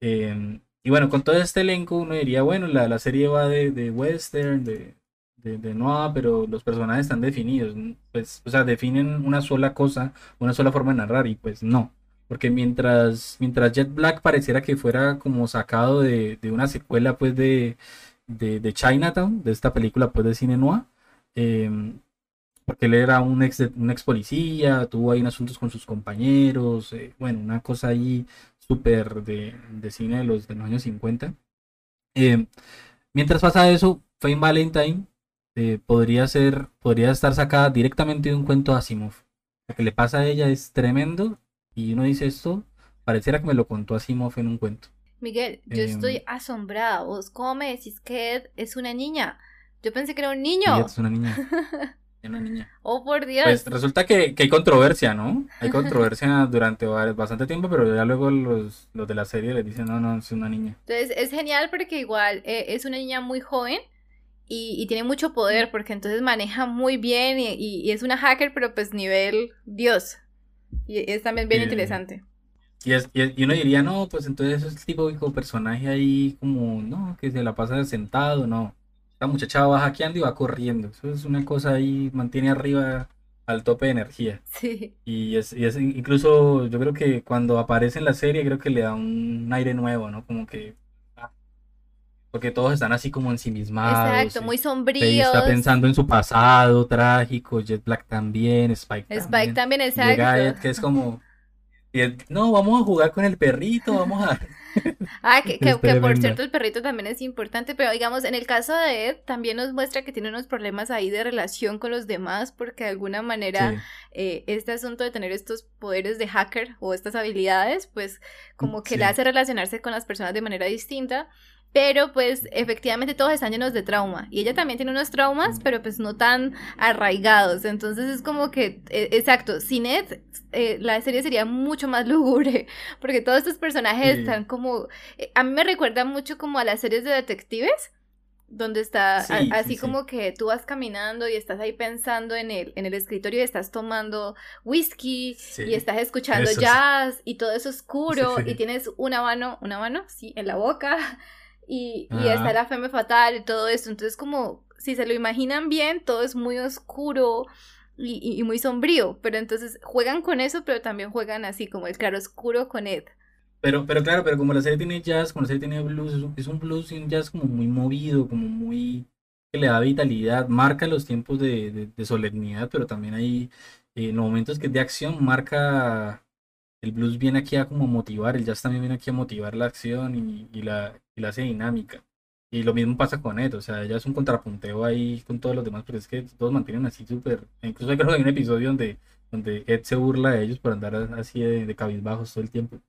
Em, y bueno, con todo este elenco uno diría, bueno, la, la serie va de, de western, de, de, de, pero los personajes están definidos, pues, o sea, definen una sola cosa, una sola forma de narrar, y pues no. Porque mientras, mientras Jet Black pareciera que fuera como sacado de, de una secuela pues de, de, de, Chinatown, de esta película pues de cine noir, em, porque él era un ex, un ex policía, tuvo ahí asuntos con sus compañeros, eh, bueno, una cosa ahí súper de, de, cine de los, de los años 50. Eh, mientras pasa eso, Fame Valentine eh, podría ser, podría estar sacada directamente de un cuento de Asimov. Lo que le pasa a ella es tremendo y uno dice esto, pareciera que me lo contó Asimov en un cuento. Miguel, yo estoy em, asombrada. ¿Vos cómo me decís que Ed es una niña? Yo pensé que era un niño. es una niña. una niña. Oh, por Dios. Pues resulta que, hay controversia, ¿no? Hay controversia durante bastante tiempo, pero ya luego los, los de la serie le dicen, no, no, es una niña. Entonces es genial porque igual eh, es una niña muy joven y, tiene mucho poder porque entonces maneja muy bien y, es una hacker, pero pues nivel Dios. Y es también bien interesante. Y, es, y, uno diría, no, pues entonces es el tipo de personaje ahí como, no, que se la pasa sentado, no la muchacha va hackeando y va corriendo. Eso es una cosa ahí, mantiene arriba al tope de energía. Sí. Y es, y es incluso, yo creo que cuando aparece en la serie, creo que le da un aire nuevo, ¿no? Como que ah, porque todos están así como ensimismados. Exacto, muy sombríos. está pensando en su pasado trágico, Jet Black también, Spike, también. Spike también, exacto. que es como, no, vamos a jugar con el perrito, vamos a... ah, que, que, por cierto el perrito también es importante, pero digamos, en el caso de Ed también nos muestra que tiene unos problemas ahí de relación con los demás, porque de alguna manera eh, este asunto de tener estos poderes de hacker o estas habilidades, pues como que le hace relacionarse con las personas de manera distinta. Pero pues efectivamente todos están llenos de trauma. Y ella también tiene unos traumas, pero pues no tan arraigados. Entonces es como que, e, exacto, sin Ed eh, la serie sería mucho más lúgubre. Porque todos estos personajes están como... Eh, a mí me recuerda mucho como a las series de detectives. Donde está así como que tú vas caminando y estás ahí pensando en el, en el escritorio y estás tomando whisky y estás escuchando jazz y todo eso oscuro y tienes una mano, una mano, sí, en la boca y, y está la femme fatal y todo esto. Entonces, como si se lo imaginan bien, todo es muy oscuro y, y, muy sombrío. Pero entonces juegan con eso, pero también juegan así, como el claro oscuro con Ed. Pero, pero claro, pero como la serie tiene jazz, como la serie tiene blues, es un, blues y un jazz como muy movido, como muy que le da vitalidad, marca los tiempos de, de, solemnidad, pero también hay eh, en momentos que es de acción, marca el blues viene aquí a como motivar, el jazz también viene aquí a motivar la acción y, y la, y la hace dinámica. Y lo mismo pasa con Ed, o sea, ella es un contrapunteo ahí con todos los demás, porque es que todos mantienen así súper... Incluso creo que hay un episodio donde, donde Ed se burla de ellos por andar así de, de cabizbajos todo el tiempo.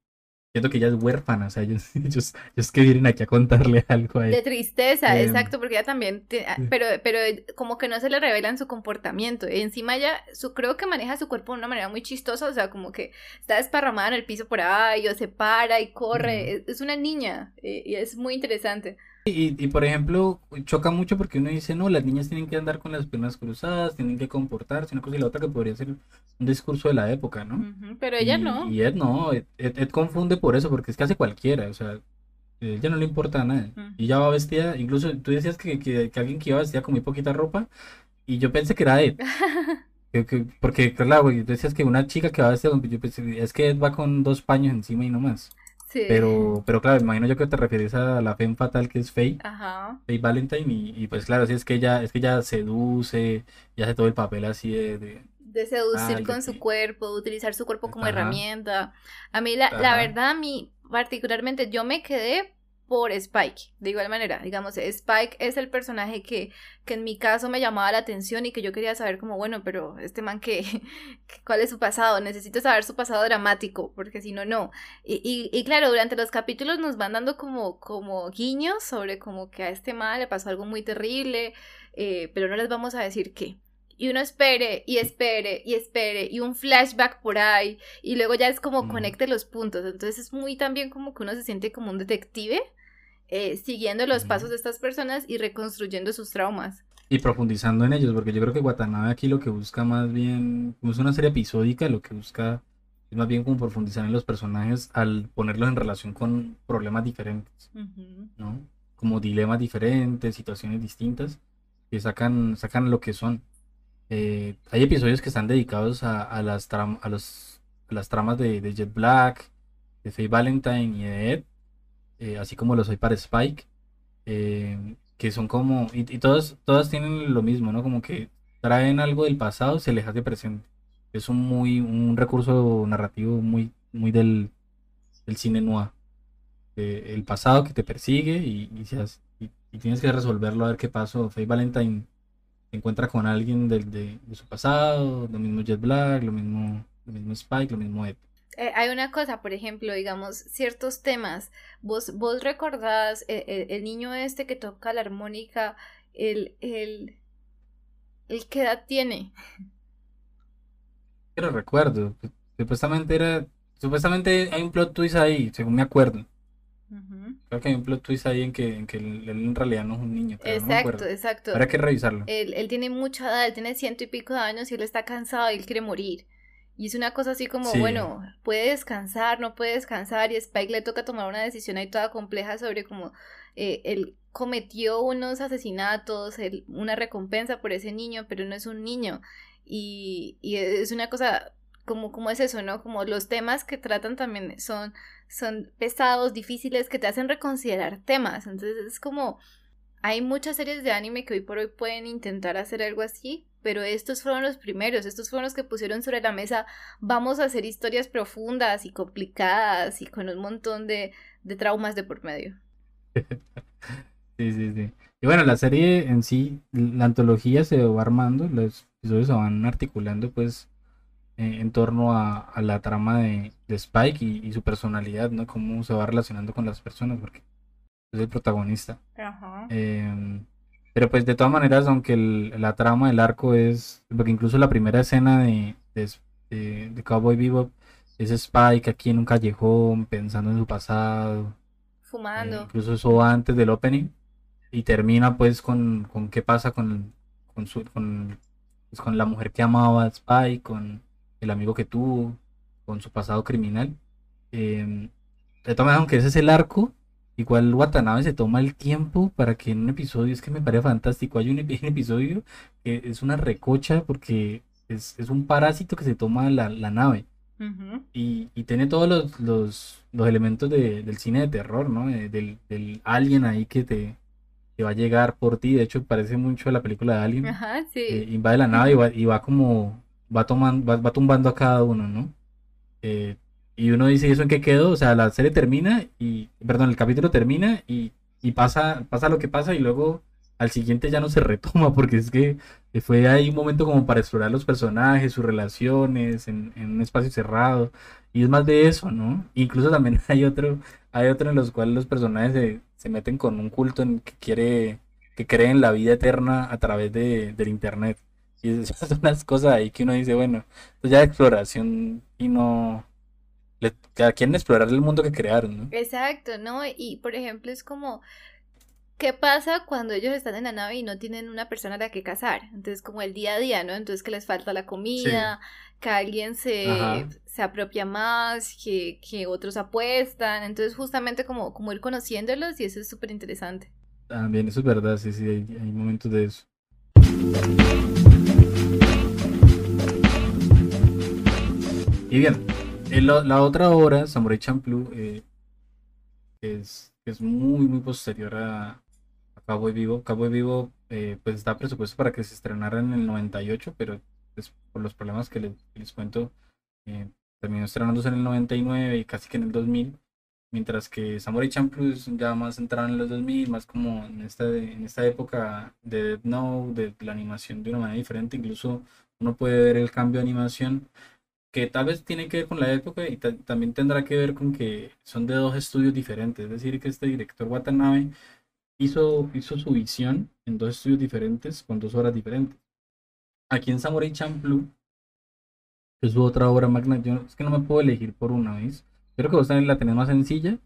Siento que ella es huérfana, o sea, ellos, ellos, ellos que vienen aquí a contarle algo a ella. De tristeza, em, exacto, porque ella también, ah, pero, pero como que no se le revelan su comportamiento. Encima ella, su, creo que maneja su cuerpo de una manera muy chistosa, o sea, como que está desparramada en el piso por ahí, o se para y corre. es, una niña, eh, y es muy interesante. Y, y, por ejemplo, choca mucho porque uno dice, no, las niñas tienen que andar con las piernas cruzadas, tienen que comportarse, una cosa y la otra que podría ser un discurso de la época, ¿no? pero ella no. Y Ed no, Ed, confunde por eso, porque es que hace cualquiera, o sea, ella no le importa nada. Y ya va vestida, incluso tú decías que, que, que, alguien que iba vestida con muy poquita ropa, y yo pensé que era Ed. porque, claro, güey, tú decías que una chica que va vestida, yo pensé, es que Ed va con dos paños encima y no más. Pero, pero claro, imagino yo que te refieres a la femme fatal que es Faye, Ajá. Faye Valentine, y, pues claro, sí es que ella, es que ella seduce y hace todo el papel así de... de, seducir con su cuerpo, de utilizar su cuerpo como herramienta. A mí, la, la verdad, a mí particularmente, yo me quedé por Spike. De igual manera, digamos, Spike es el personaje que, que en mi caso me llamaba la atención y que yo quería saber como, bueno, pero este man que, ¿cuál es su pasado? Necesito saber su pasado dramático, porque si no, no. Y, y, claro, durante los capítulos nos van dando como, como guiños sobre como que a este man le pasó algo muy terrible, eh, pero no les vamos a decir qué y uno espere y espere y espere y un flashback por ahí y luego ya es como conecte los puntos. Entonces es muy también como que uno se siente como un detective eh, siguiendo los pasos de estas personas y reconstruyendo sus traumas. Y profundizando en ellos, porque yo creo que Watanabe aquí lo que busca más bien, como es una serie episódica, lo que busca es más bien como profundizar en los personajes al ponerlos en relación con problemas diferentes, ¿no? Como dilemas diferentes, situaciones distintas, que sacan, sacan lo que son. Eh, hay episodios que están dedicados a, a las, a, los, las tramas de, de Jet Black, de Faye Valentine y de Ed, eh, así como lo soy para Spike, eh, que son como, y, todas, todas tienen lo mismo, ¿no? Como que traen algo del pasado, se les hace presente. Es un muy, un recurso narrativo muy, muy del, cine noir. el pasado que te persigue y, y, tienes que resolverlo a ver qué pasó. Faye Valentine se encuentra con alguien de, de, su pasado, lo mismo Jet Black, lo mismo, lo mismo Spike, lo mismo Ed. Eh, hay una cosa, por ejemplo, digamos, ciertos temas. Vos, vos recordás eh, el, niño este que toca la armónica, el, el, el qué edad tiene. Pero recuerdo, supuestamente era, supuestamente hay un plot twist ahí, según me acuerdo. Creo que hay un plot twist ahí en que, en que él, en realidad no es un niño. exacto, exacto. Habrá que revisarlo. Él, él tiene mucha edad, él tiene ciento y pico de años y él está cansado y él quiere morir. Y es una cosa así como, bueno, puede descansar, no puede descansar, y a Spike le toca tomar una decisión ahí toda compleja sobre cómo eh, él cometió unos asesinatos, una recompensa por ese niño, pero no es un niño. Y, y es una cosa como, como es eso, ¿no? Como los temas que tratan también son, son pesados, difíciles, que te hacen reconsiderar temas. Entonces es como, hay muchas series de anime que hoy por hoy pueden intentar hacer algo así, pero estos fueron los primeros, estos fueron los que pusieron sobre la mesa, vamos a hacer historias profundas y complicadas y con un montón de, de traumas de por medio. sí, sí, sí. Y bueno, la serie en sí, la antología se va armando, los episodios se van articulando pues eh, en torno a, la trama de, Spike y, su personalidad, ¿no? Cómo se va relacionando con las personas, porque es el protagonista. Ajá. Em, pero pues de todas maneras, aunque la trama del arco es, porque incluso la primera escena de, de, Cowboy Bebop es Spike aquí en un callejón pensando en su pasado. Fumando. Eh, incluso eso antes del opening. Y termina pues con, con qué pasa con, con, su, con, pues, con la mujer que amaba a Spike, con el amigo que tuvo, con su pasado criminal. Eh, de todas maneras, aunque ese es el arco, Igual Watanabe se toma el tiempo para que en un episodio, es que me parece fantástico, hay un, episodio que es una recocha porque es, un parásito que se toma la, nave. y, tiene todos los, los, elementos del cine de terror, ¿no? del, del alien ahí que te, va a llegar por ti. De hecho, parece mucho a la película de Alien. Ajá, sí. Eh, invade la nave y va, y va como, va, tomando, va, va, tumbando a cada uno, ¿no? Eh, y uno dice, ¿y eso en qué quedó? O sea, la serie termina y, perdón, el capítulo termina y, pasa, pasa lo que pasa y luego al siguiente ya no se retoma porque es que fue ahí un momento como para explorar los personajes, sus relaciones en, un espacio cerrado y es más de eso, ¿no? Incluso también hay otro, hay otro en los cuales los personajes se, meten con un culto en que quiere, que creen la vida eterna a través de, del internet. Y esas son las cosas ahí que uno dice, bueno, pues ya exploración y no, quieren explorar el mundo que crearon, ¿no? Exacto, ¿no? Y por ejemplo es como, ¿qué pasa cuando ellos están en la nave y no tienen una persona a la que cazar? Entonces como el día a día, ¿no? Entonces que les falta la comida, que alguien se, se apropia más, que, que, otros apuestan, entonces justamente como, como ir conociéndolos y eso es súper interesante. También, eso es verdad, sí, sí, hay, hay momentos de eso. Y bien, la, otra obra, Samurai Champloo, eh, es, es muy, muy posterior a, a Cowboy Vivo. Cowboy Vivo, eh, pues está presupuesto para que se estrenara en el 98, pero por los problemas que les, cuento, eh, terminó estrenándose en el 99 y casi que en el 2000. Mientras que Samurai Champloo ya más centrado en los 2000, más como en esta, en esta época de Death Note, de la animación de una manera diferente. Incluso uno puede ver el cambio de animación que tal vez tiene que ver con la época y también tendrá que ver con que son de dos estudios diferentes. Es decir, que este director Watanabe hizo, hizo su visión en dos estudios diferentes con dos obras diferentes. Aquí en Samurai Champloo, que es su otra obra magna, yo es que no me puedo elegir por una, vez. Creo que vos la tenés más sencilla,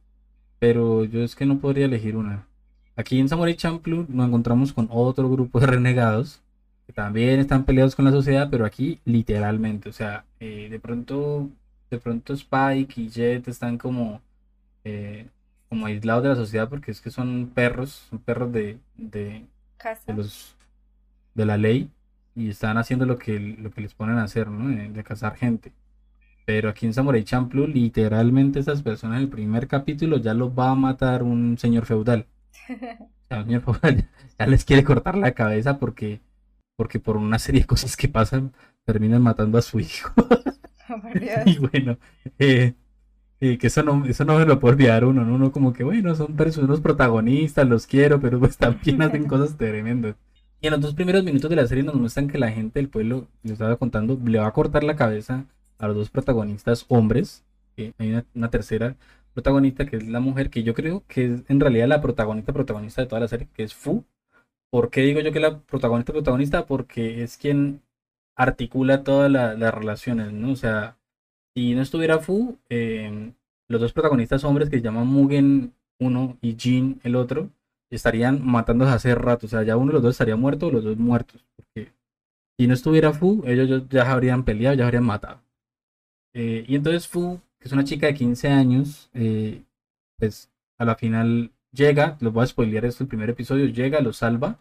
pero yo es que no podría elegir una. Aquí en Samurai Champloo nos encontramos con otro grupo de renegados que también están peleados con la sociedad, pero aquí literalmente, o sea, eh, de pronto, de pronto Spike y Jet están como, eh, como aislados de la sociedad porque es que son perros, son perros de, de, los de la ley y están haciendo lo que, lo que les ponen a hacer, ¿no? De, cazar gente. Pero aquí en Samurai Champloo, literalmente esas personas en el primer capítulo ya los va a matar un señor feudal. señor feudal ya les quiere cortar la cabeza porque porque por una serie de cosas que pasan terminan matando a su hijo. Oh, y bueno, eh, eh, que eso no, eso no me lo puede olvidar uno, ¿no? Uno como que, bueno, son unos protagonistas, los quiero, pero pues también hacen cosas tremendas. Y en los dos primeros minutos de la serie nos muestran que la gente del pueblo, les estaba contando, le va a cortar la cabeza a los dos protagonistas hombres. hay una, una, tercera protagonista que es la mujer, que yo creo que es en realidad la protagonista protagonista de toda la serie, que es Fu, ¿Por qué digo yo que la protagonista protagonista? Porque es quien articula todas las relaciones, ¿no? O sea, si no estuviera Fu, em, los dos protagonistas hombres que se llaman Mugen uno y Jin el otro, estarían matándose hace rato. O sea, ya uno de los dos estaría muerto los dos muertos. Porque si no estuviera Fu, ellos ya habrían peleado, ya habrían matado. Eh, y entonces Fu, que es una chica de 15 años, eh, pues a la final llega, les voy a spoilear esto el primer episodio, llega, lo salva,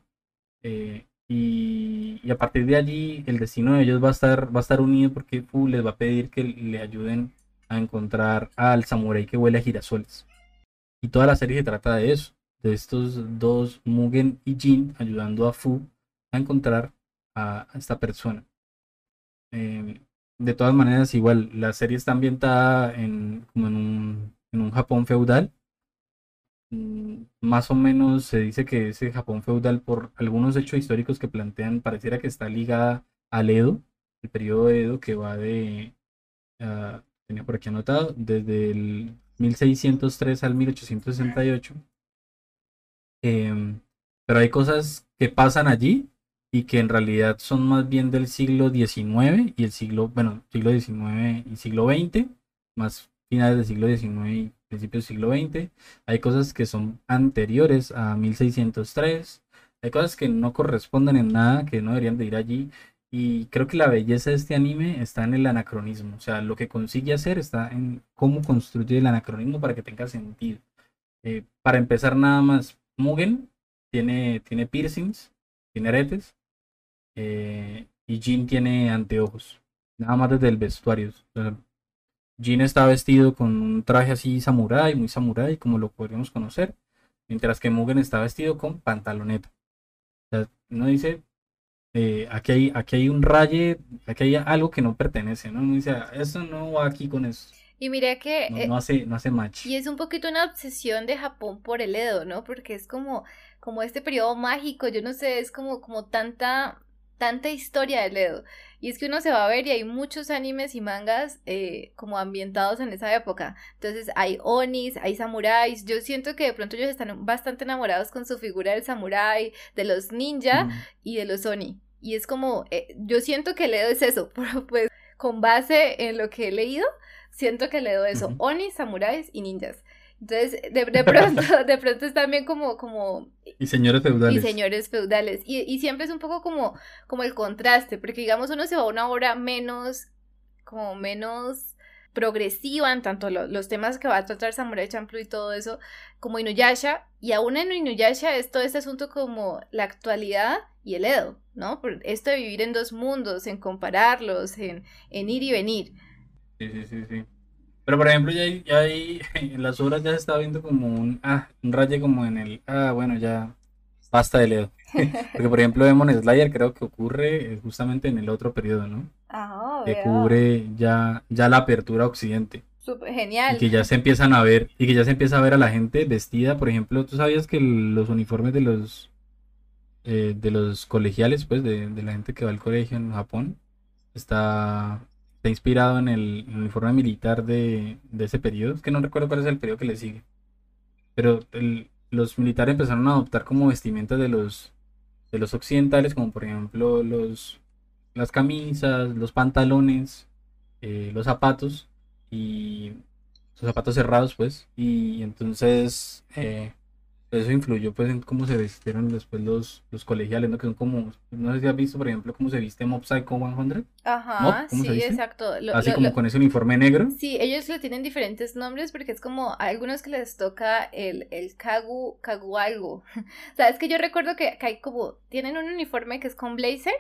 eh, y, a partir de allí el destino de ellos va a estar, va a estar unido porque Fu les va a pedir que le ayuden a encontrar al samurái que huele a girasoles. Y toda la serie se trata de eso, de estos dos, Mugen y Jin, ayudando a Fu a encontrar a, esta persona. Em, de todas maneras, igual, la serie está ambientada en, en un, en un Japón feudal. Mm, más o menos se dice que ese Japón feudal, por algunos hechos históricos que plantean, pareciera que está ligada al Edo, el periodo de Edo que va de, uh, tenía por aquí anotado, desde el 1603 al 1868. Em, pero hay cosas que pasan allí y que en realidad son más bien del siglo XIX y el siglo, bueno, siglo XIX y siglo XX, más finales del siglo XIX y principios del siglo XX. Hay cosas que son anteriores a 1603. Hay cosas que no corresponden en nada, que no deberían de ir allí. Y creo que la belleza de este anime está en el anacronismo. O sea, lo que consigue hacer está en cómo construye el anacronismo para que tenga sentido. Eh, para empezar nada más, Mugen tiene, tiene piercings, tiene aretes. Eh, y Jin tiene anteojos. Nada más desde el vestuario. Jin está vestido con un traje así samurai, muy samurai, como lo podríamos conocer. Mientras que Mugen está vestido con pantaloneta. O sea, uno dice, eh, aquí, hay, aquí hay un raye, aquí hay algo que no pertenece, ¿no? Uno dice, ah, eso no va aquí con eso. Y mira que... No, eh, no, hace, no hace match. Y es un poquito una obsesión de Japón por el Edo, ¿no? Porque es como, como este periodo mágico, yo no sé, es como, como tanta, tanta historia del Edo. Y es que uno se va a ver y hay muchos animes y mangas eh, como ambientados en esa época. Entonces hay onis, hay samuráis. Yo siento que de pronto ellos están bastante enamorados con su figura del samurái, de los ninja y de los oni. Y es como, eh, yo siento que leo es eso, pero pues con base en lo que he leído, siento que leo eso, Oni, samuráis y ninjas. Entonces, de, de, pronto, de pronto es también como, como... Y señores feudales. Y señores feudales. Y, y, siempre es un poco como, como el contraste, porque digamos uno se va a una obra menos, como menos progresiva en tanto los temas que va a tratar Samurai Champloo y todo eso, como Inuyasha, y aún en Inuyasha es todo este asunto como la actualidad y el Edo, ¿no? Por esto de vivir en dos mundos, en compararlos, en, en ir y venir. Sí, sí, sí, sí. Pero por ejemplo, ya hay, ya hay, en las obras ya se está viendo como un, ah, un raye como en el, ah, bueno, ya basta de Edo. Porque por ejemplo, Demon Slayer creo que ocurre justamente en el otro periodo, ¿no? Ah, que cubre ya, ya la apertura occidente. Súper genial. Y que ya se empiezan a ver, y que ya se empieza a ver a la gente vestida, por ejemplo, ¿tú sabías que los uniformes de los eh, de los colegiales, pues, de, la gente que va al colegio en Japón, está, está inspirado en el, uniforme militar de, ese periodo. Es que no recuerdo cuál es el periodo que le sigue. Pero los militares empezaron a adoptar como vestimentas de los, de los occidentales, como por ejemplo los, las camisas, los pantalones, eh, los zapatos y los zapatos cerrados, pues. Y entonces eh, eso influyó pues en cómo se vistieron después los, los colegiales, ¿no? Que son como, no sé si has visto, por ejemplo, cómo se viste Mob Psycho 100. Ajá, sí, exacto. Así como con ese uniforme negro. Sí, ellos le tienen diferentes nombres porque es como a algunos que les toca el, el kagu, kagu algo. o sea, es que yo recuerdo que, que hay como, tienen un uniforme que es con blazer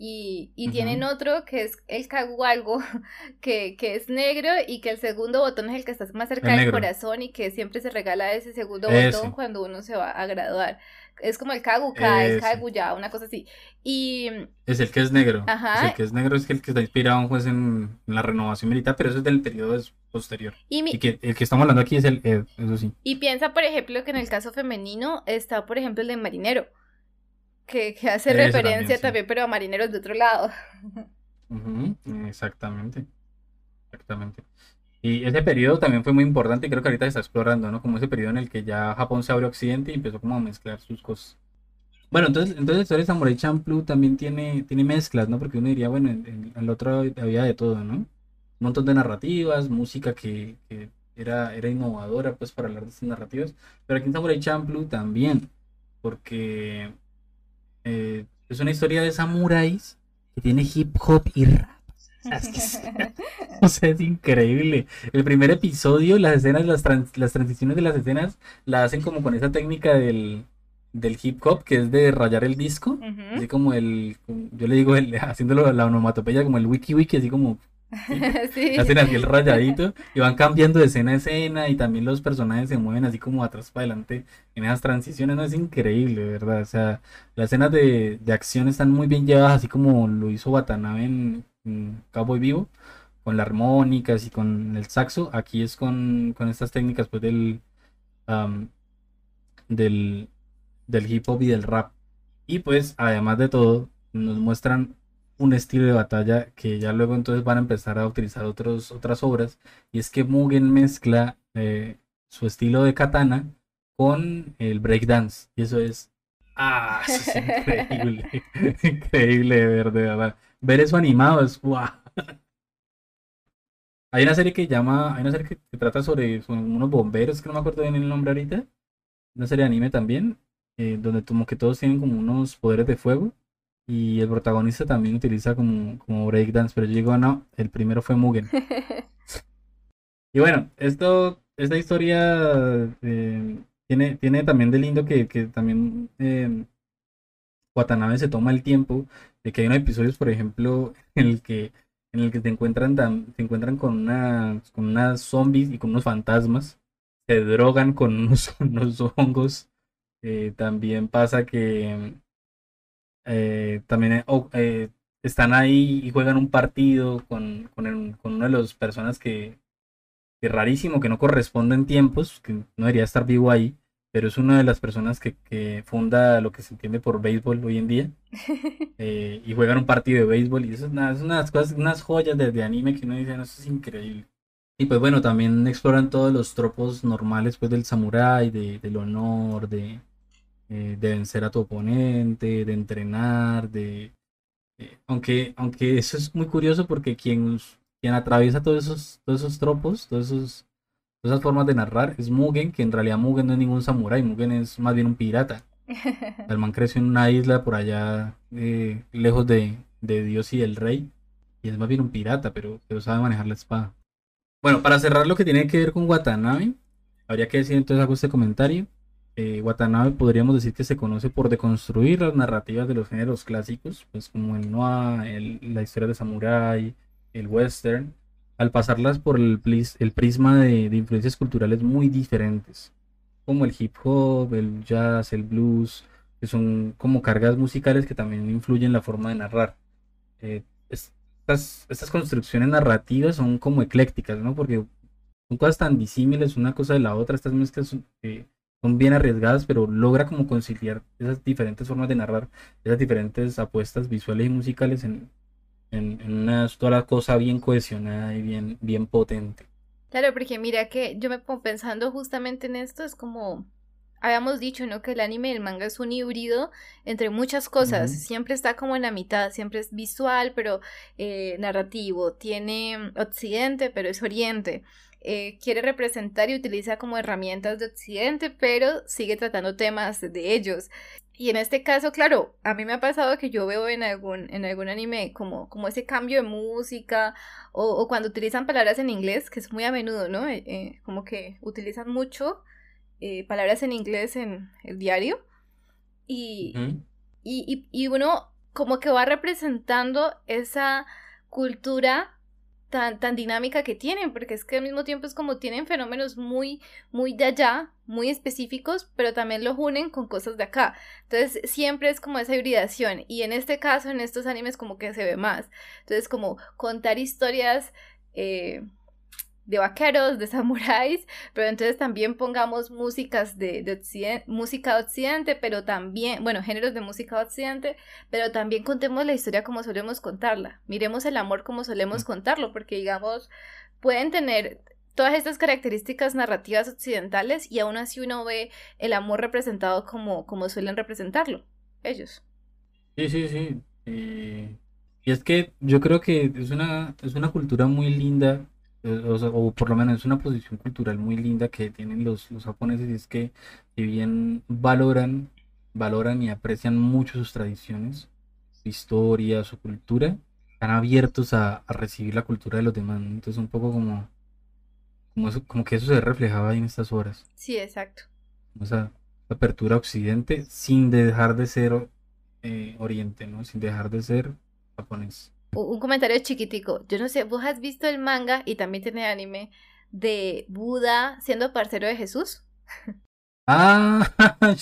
y, y tienen otro que es el cagualgo, que, que es negro y que el segundo botón es el que está más cerca del corazón y que siempre se regala ese segundo botón cuando uno se va a graduar. Es como el kaguka, el kaguya, una cosa así. Y... Es el que es negro. Ajá. el que es negro es el que está inspirado pues, en, la renovación militar, pero eso es del periodo posterior. Y, que el que estamos hablando aquí es el eso sí. Y piensa, por ejemplo, que en el caso femenino está, por ejemplo, el de marinero que, hace referencia también, pero a marineros de otro lado. Exactamente. Exactamente. Y ese periodo también fue muy importante y creo que ahorita se está explorando, ¿no? Como ese periodo en el que ya Japón se abrió Occidente y empezó como a mezclar sus cosas. Bueno, entonces, entonces la historia de Samurai Champloo también tiene, tiene mezclas, ¿no? Porque uno diría, bueno, en, el otro había de todo, ¿no? Un montón de narrativas, música que, que, era, era innovadora, pues, para hablar de estas narrativas. Pero aquí en Samurai Champloo también, porque eh, es una historia de samuráis que tiene hip hop y rap. o sea, es increíble. El primer episodio, las escenas, las, las transiciones de las escenas, la hacen como con esa técnica del, del hip hop, que es de rayar el disco, así como el, yo le digo, el, haciéndolo la onomatopeya como el wiki wiki, así como hacen así el rayadito y van cambiando de escena a escena y también los personajes se mueven así como atrás para adelante en esas transiciones, no es increíble, ¿verdad? O sea, las escenas de, acción están muy bien llevadas, así como lo hizo Watanabe en, en Cowboy Vivo, con las armónicas y con el saxo, aquí es con, estas técnicas pues del, del, del hip hop y del rap. Y pues además de todo, nos muestran un estilo de batalla que ya luego entonces van a empezar a utilizar otros, otras obras. Y es que Mugen mezcla eh, su estilo de katana con el breakdance. Y eso es. ¡Ah! es increíble. increíble de verdad. Ver eso animado es. ¡Wow! Hay una serie que llama. Hay una serie que, trata sobre, unos bomberos, que no me acuerdo bien el nombre ahorita. Una serie de anime también. Eh, donde como que todos tienen como unos poderes de fuego y el protagonista también utiliza como, como breakdance, pero yo digo, no, el primero fue Mugen. y bueno, esto, esta historia eh, tiene, tiene también de lindo que, que también eh, Watanabe se toma el tiempo de que hay unos episodios, por ejemplo, en el que en el que te encuentran, te encuentran con, una, con unas zombies y con unos fantasmas, se drogan con unos, unos hongos. Eh, también pasa que eh, también eh, eh, están ahí y juegan un partido con, con, una de las personas que, que rarísimo, que no corresponde en tiempos, que no debería estar vivo ahí, pero es una de las personas que, que funda lo que se entiende por béisbol hoy en día. y juegan un partido de béisbol y eso es, una, unas cosas, unas joyas de, anime que uno dice, no, eso es increíble. Y pues bueno, también exploran todos los tropos normales pues del samurái, de, del honor, de, eh, de vencer a tu oponente, de entrenar, de... Eh, aunque, aunque eso es muy curioso porque quien, quien atraviesa todos esos, todos esos tropos, todos esos, todas esas formas de narrar es Mugen, que en realidad Mugen no es ningún samurái, Mugen es más bien un pirata. El man creció en una isla por allá, eh, lejos de, de, Dios y del rey, y es más bien un pirata, pero, pero sabe manejar la espada. Bueno, para cerrar lo que tiene que ver con Watanabe, habría que decir entonces hago este comentario eh, Watanabe podríamos decir que se conoce por deconstruir las narrativas de los géneros clásicos, pues como el noir, la historia de samurai, el western, al pasarlas por el, prisma de, influencias culturales muy diferentes, como el hip hop, el jazz, el blues, que son como cargas musicales que también influyen en la forma de narrar. Eh, estas, estas construcciones narrativas son como eclécticas, ¿no? Porque son cosas tan disímiles una cosa de la otra, estas mezclas eh, son bien arriesgadas, pero logra como conciliar esas diferentes formas de narrar, esas diferentes apuestas visuales y musicales en, en, una sola cosa bien cohesionada y bien, bien potente. Claro, porque mira que yo me pongo pensando justamente en esto, es como habíamos dicho, ¿no? Que el anime y el manga es un híbrido entre muchas cosas. Siempre está como en la mitad, siempre es visual, pero eh, narrativo. Tiene occidente, pero es oriente. Eh, quiere representar y utiliza como herramientas de Occidente, pero sigue tratando temas de ellos. Y en este caso, claro, a mí me ha pasado que yo veo en algún, en algún anime como, como ese cambio de música o, cuando utilizan palabras en inglés, que es muy a menudo, ¿no? Eh, eh, como que utilizan mucho palabras en inglés en el diario. Y, y, y uno como que va representando esa cultura tan, tan dinámica que tienen, porque es que al mismo tiempo es como tienen fenómenos muy, muy de allá, muy específicos, pero también los unen con cosas de acá. Entonces siempre es como esa hibridación y en este caso, en estos animes como que se ve más. Entonces como contar historias eh, de vaqueros, de samuráis, pero entonces también pongamos músicas de, de música de occidente, pero también, bueno, géneros de música de occidente, pero también contemos la historia como solemos contarla, miremos el amor como solemos contarlo, porque digamos, pueden tener todas estas características narrativas occidentales y aún así uno ve el amor representado como, como suelen representarlo ellos. Sí, sí, sí. Y, y es que yo creo que es una, es una cultura muy linda eh, o, por lo menos es una posición cultural muy linda que tienen los, los japoneses y es que si bien valoran, valoran y aprecian mucho sus tradiciones, su historia, su cultura, están abiertos a, recibir la cultura de los demás. Entonces un poco como, como, como que eso se reflejaba ahí en estas horas. Sí, exacto. O sea, apertura a Occidente sin dejar de ser eh, Oriente, ¿no? Sin dejar de ser japonés. Un comentario chiquitico. Yo no sé, ¿vos has visto el manga y también tiene anime de Buda siendo parcero de Jesús? Ah,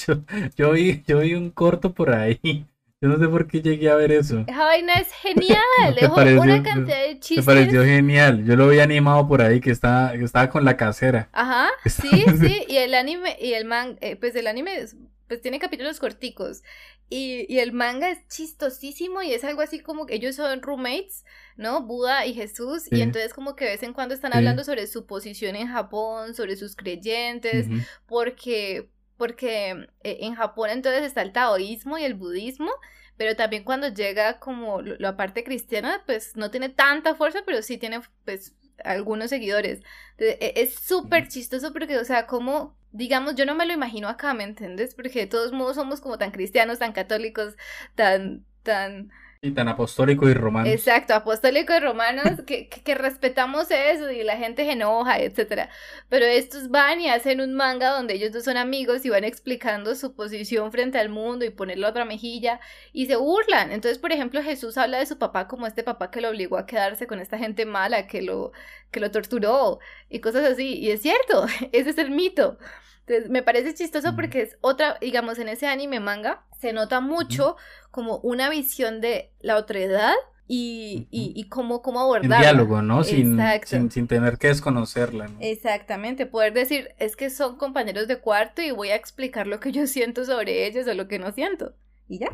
yo, yo, vi, yo vi un corto por ahí. Yo no sé por qué llegué a ver eso. Esa vaina es genial. es una cantidad de chistes. Me pareció genial. Yo lo vi animado por ahí que estaba, que estaba con la casera. Ajá. Sí, sí. Y el anime, y el man, eh, pues el anime pues tiene capítulos corticos. Y, y, el manga es chistosísimo y es algo así como que ellos son roommates, ¿no? Buda y Jesús. Y entonces como que de vez en cuando están hablando sobre su posición en Japón, sobre sus creyentes, porque porque eh, en Japón entonces está el taoísmo y el budismo, pero también cuando llega como la parte cristiana, pues no tiene tanta fuerza, pero sí tiene pues algunos seguidores. E, es súper chistoso porque, o sea, como, digamos, yo no me lo imagino acá, ¿me entiendes? Porque de todos modos somos como tan cristianos, tan católicos, tan, tan y tan apostólico y romano. Exacto, apostólico y romanos, que, que, respetamos eso y la gente se enoja, etc. Pero estos van y hacen un manga donde ellos dos son amigos y van explicando su posición frente al mundo y poner la otra mejilla y se burlan. Entonces, por ejemplo, Jesús habla de su papá como este papá que lo obligó a quedarse con esta gente mala, que lo, que lo torturó y cosas así. Y es cierto, ese es el mito. Entonces, me parece chistoso porque es otra, digamos, en ese anime manga se nota mucho como una visión de la otredad y, y, y cómo, cómo abordarla. En diálogo, ¿no? Sin, sin, sin, tener que desconocerla. ¿no? Exactamente, poder decir, es que son compañeros de cuarto y voy a explicar lo que yo siento sobre ellos o lo que no siento. Y ya.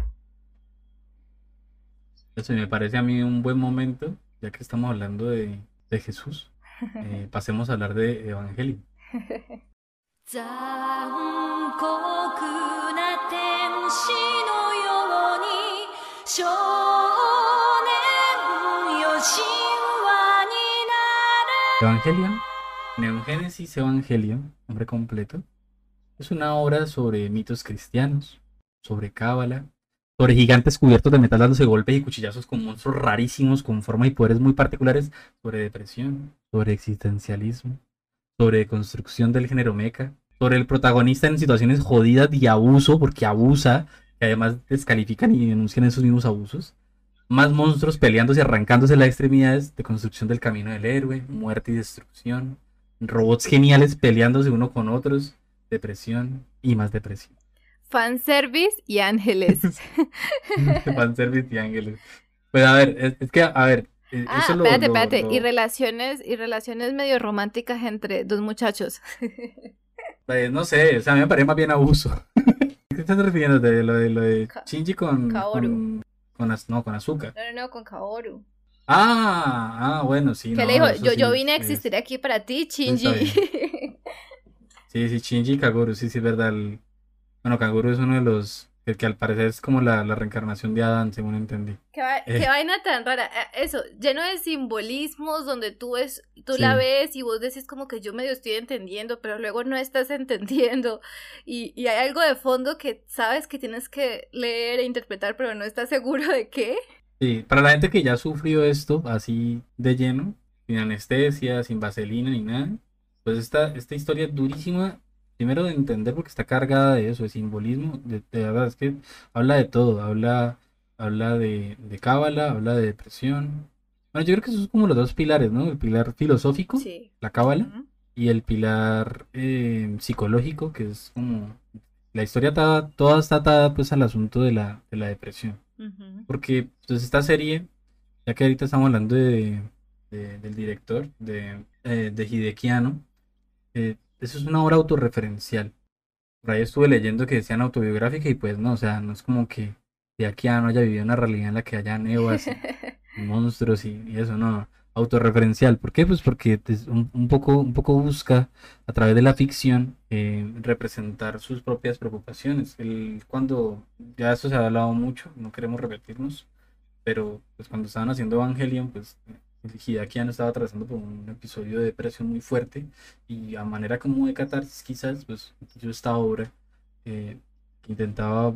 Eso me parece a mí un buen momento, ya que estamos hablando de, de Jesús. Eh, pasemos a hablar de Evangelio. Evangelion, Neogénesis Evangelion, nombre completo, es una obra sobre mitos cristianos, sobre cábala, sobre gigantes cubiertos de metal dándose golpes y cuchillazos con monstruos rarísimos con forma y poderes muy particulares, sobre depresión, sobre existencialismo, sobre construcción del género mecha, sobre el protagonista en situaciones jodidas y abuso, porque abusa, que además descalifican y denuncian esos mismos abusos. Más monstruos peleándose y arrancándose las extremidades de construcción del camino del héroe, muerte y destrucción. Robots geniales peleándose uno con otros, depresión y más depresión. Fanservice y ángeles. Fanservice y ángeles. Pues a ver, es, que, a ver, eh, ah, espérate, espérate. Y relaciones, y relaciones medio románticas entre dos muchachos. Pues, no sé, o sea, a mí me parece más bien abuso. ¿Qué estás refiriendo de lo de, lo de Shinji con, con, con, no, con azúcar? No, no, no, con Kaoru. Ah, ah, bueno, sí. Que le dijo, yo, yo vine a existir aquí para ti, Shinji. Sí, sí, Shinji y Kaguru, sí, sí, es verdad. Bueno, Kaguru es uno de los el que al parecer es como la, reencarnación de Adán, según entendí. Qué, eh. vaina tan rara. Eh, eso, lleno de simbolismos donde tú, es, tú la ves y vos decís como que yo medio estoy entendiendo, pero luego no estás entendiendo. Y, y, hay algo de fondo que sabes que tienes que leer e interpretar, pero no estás seguro de qué. Sí, para la gente que ya sufrió esto así de lleno, sin anestesia, sin vaselina ni nada, pues esta, esta historia es durísima primero de entender porque está cargada de eso, de simbolismo, de, verdad es que habla de todo, habla, habla de, de cábala, habla de depresión. Bueno, yo creo que esos son como los dos pilares, ¿no? El pilar filosófico, la cábala, y el pilar eh, psicológico, que es como la historia está, toda está atada pues al asunto de la, de la depresión. Porque pues esta serie, ya que ahorita estamos hablando de, del director, de, eh, de Hidekiano, eh, eso es una obra autorreferencial. Por ahí estuve leyendo que decían autobiográfica y pues no, o sea, no es como que de aquí a no haya vivido una realidad en la que haya nevas y, monstruos y, eso, no, autorreferencial. ¿Por qué? Pues porque un, poco, un poco busca a través de la ficción eh, representar sus propias preocupaciones. El, cuando, ya eso se ha hablado mucho, no queremos repetirnos, pero pues cuando estaban haciendo Evangelion, pues no estaba atravesando por un episodio de depresión muy fuerte y a manera como de catarsis quizás, pues yo esta obra eh, intentaba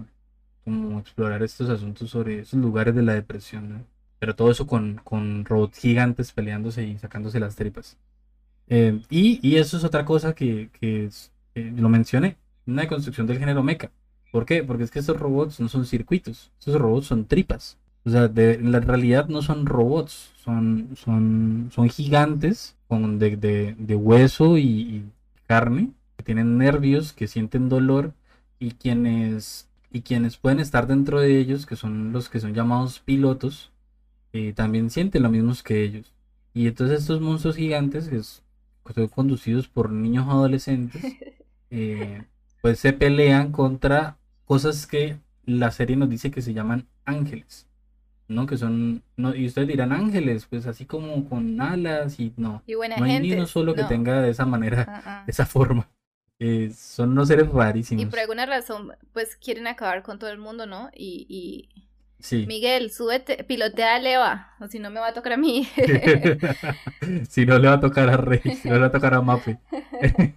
como explorar estos asuntos sobre esos lugares de la depresión, pero todo eso con, con robots gigantes peleándose y sacándose las tripas. Eh, y, y, eso es otra cosa que, que lo mencioné. una deconstrucción del género mecha. ¿Por qué? Porque es que estos robots no son circuitos, estos robots son tripas. O sea, de, en la realidad no son robots, son, son, son gigantes con de, de, hueso y, carne, que tienen nervios, que sienten dolor y quienes, y quienes pueden estar dentro de ellos, que son los que son llamados pilotos, eh, también sienten lo mismo que ellos. Y entonces estos monstruos gigantes, que son conducidos por niños adolescentes, eh, pues se pelean contra cosas que la serie nos dice que se llaman ángeles. ¿No? Que son, no, y ustedes dirán ángeles, pues así como con alas y no. Y buena no hay gente. ni uno solo que tenga de esa manera, ah, ah. de esa forma. Eh, son unos seres rarísimos. Y por alguna razón, pues quieren acabar con todo el mundo, ¿no? Y, y... Sí. Miguel, súbete, pilotea a Leva, o si no me va a tocar a mí. si no le va a tocar a Rey, si no le va a tocar a Mafe.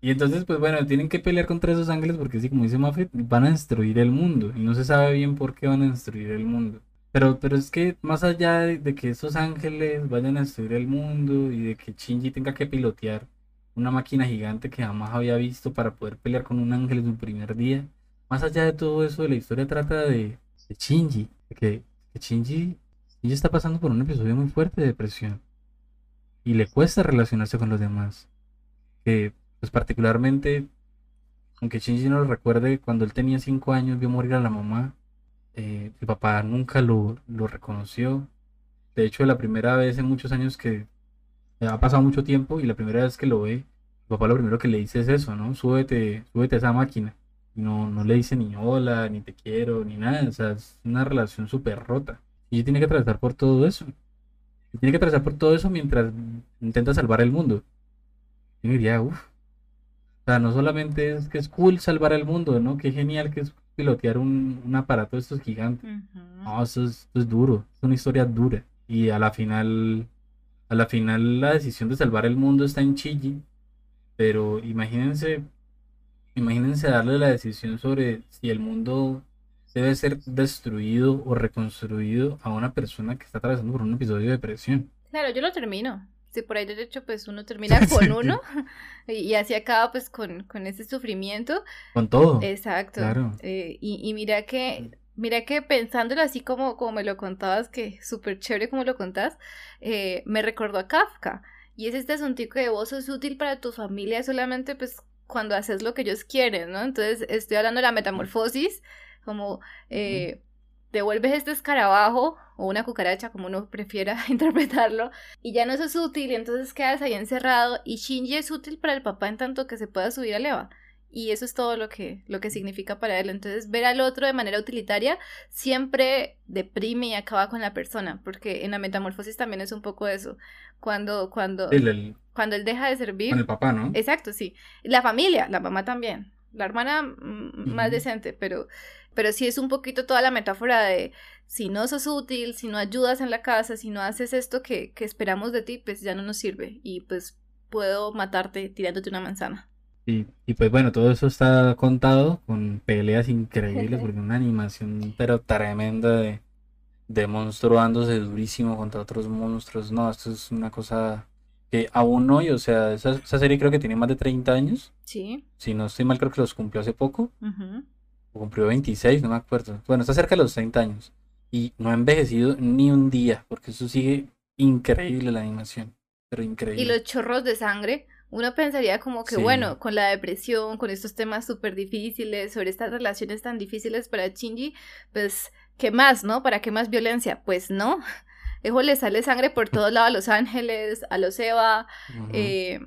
y entonces, pues bueno, tienen que pelear contra esos ángeles porque sí, como dice Mafe, van a destruir el mundo. Y no se sabe bien por qué van a destruir el mundo. Pero, pero es que más allá de, que esos ángeles vayan a destruir el mundo y de que Shinji tenga que pilotear una máquina gigante que jamás había visto para poder pelear con un ángel en su primer día, más allá de todo eso, la historia trata de, de Shinji, de que, que Shinji, Shinji está pasando por un episodio muy fuerte de depresión y le cuesta relacionarse con los demás. Que, pues particularmente, aunque Shinji no lo recuerde, cuando él tenía 5 años vio morir a la mamá eh, el papá nunca lo, reconoció. De hecho, la primera vez en muchos años que ha pasado mucho tiempo y la primera vez que lo ve, el papá lo primero que le dice es eso, ¿no? Súbete, súbete a esa máquina. Y no, no le dice ni hola, ni te quiero, ni nada. O sea, es una relación súper rota. Y tiene que atravesar por todo eso. Tiene que atravesar por todo eso mientras intenta salvar el mundo. Yo diría, uff. O sea, no solamente es que es cool salvar el mundo, ¿no? Qué genial que es pilotear un, aparato de estos gigantes. No, eso es, duro, es una historia dura. Y a la final, a la final la decisión de salvar el mundo está en Chigi. Pero imagínense, imagínense darle la decisión sobre si el mundo debe ser destruido o reconstruido a una persona que está atravesando por un episodio de depresión. Claro, yo lo termino. Si por ahí de hecho pues uno termina con uno y, así acaba pues con, con, ese sufrimiento. Con todo. Exacto. Claro. Eh, y, mira que, mira que pensándolo así como, como me lo contabas, que súper chévere como lo contás, eh, me recordó a Kafka. Y es este asuntico de vos sos útil para tu familia solamente pues cuando haces lo que ellos quieren, ¿no? Entonces estoy hablando de la metamorfosis, como eh, devuelves este escarabajo o una cucaracha, como uno prefiera interpretarlo, y ya no es útil, y entonces quedas ahí encerrado, y Shinji es útil para el papá en tanto que se pueda subir a Leva. Y eso es todo lo que, lo que significa para él. Entonces, ver al otro de manera utilitaria siempre deprime y acaba con la persona, porque en la metamorfosis también es un poco eso. Cuando, cuando, cuando él deja de servir. Con el papá, ¿no? Exacto, sí. La familia, la mamá también. La hermana mm, más decente, pero, pero sí es un poquito toda la metáfora de si no sos útil, si no ayudas en la casa, si no haces esto que, que esperamos de ti, pues ya no nos sirve y pues puedo matarte tirándote una manzana. Y, y pues bueno, todo eso está contado con peleas increíbles, porque una animación pero tremenda de, de monstruo dándose durísimo contra otros monstruos. No, esto es una cosa que aún hoy, o sea, esa, esa, serie creo que tiene más de 30 años. Sí. Si no estoy mal, creo que los cumplió hace poco. O cumplió 26, no me acuerdo. Bueno, está cerca de los 30 años. Y no ha envejecido ni un día, porque eso sigue increíble la animación. Pero increíble. Y los chorros de sangre, uno pensaría como que, bueno, con la depresión, con estos temas súper difíciles, sobre estas relaciones tan difíciles para Shinji, pues, ¿qué más, no? ¿Para qué más violencia? Pues no. Ejo le sale sangre por todos lados a Los Ángeles, a los Eva. Eh,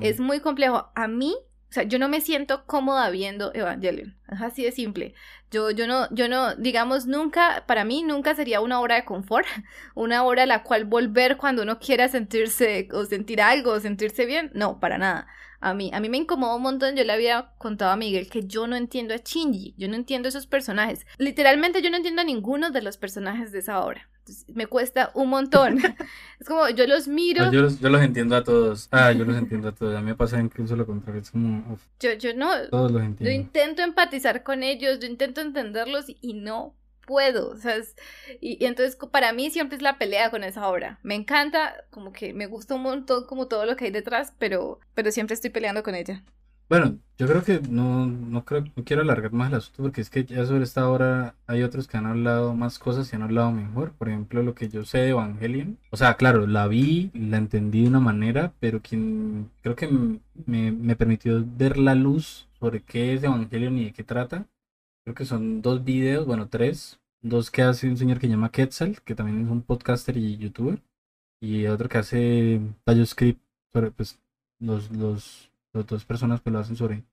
es muy complejo. A mí o sea, yo no me siento cómoda viendo Evangelion. Es así de simple. Yo, yo no, yo no, digamos, nunca, para mí nunca sería una hora de confort, una hora a la cual volver cuando uno quiera sentirse o sentir algo o sentirse bien. No, para nada. A mí, a mí me incomodó un montón. Yo le había contado a Miguel que yo no entiendo a Shinji, yo no entiendo esos personajes. Literalmente yo no entiendo a ninguno de los personajes de esa obra me cuesta un montón. es como, yo los miro. Yo los, yo los, entiendo a todos. Ah, yo los entiendo a todos. A mí me pasa incluso lo contrario. Es como. Yo, yo no. Todos los entiendo. Yo intento empatizar con ellos, yo intento entenderlos y no puedo. O sea, y, y, entonces para mí siempre es la pelea con esa obra. Me encanta, como que me gusta un montón como todo lo que hay detrás, pero, pero siempre estoy peleando con ella. Bueno, yo creo que no, no creo, no quiero alargar más el asunto porque es que ya sobre esta hora hay otros que han hablado más cosas y han hablado mejor. Por ejemplo, lo que yo sé de Evangelion. O sea, claro, la vi, la entendí de una manera, pero quien creo que me, me permitió ver la luz sobre qué es Evangelion y de qué trata. Creo que son dos videos, bueno, tres. Dos que hace un señor que llama Quetzal, que también es un podcaster y youtuber. Y otro que hace TalloScript sobre pues los, los las dos personas que lo hacen sobre,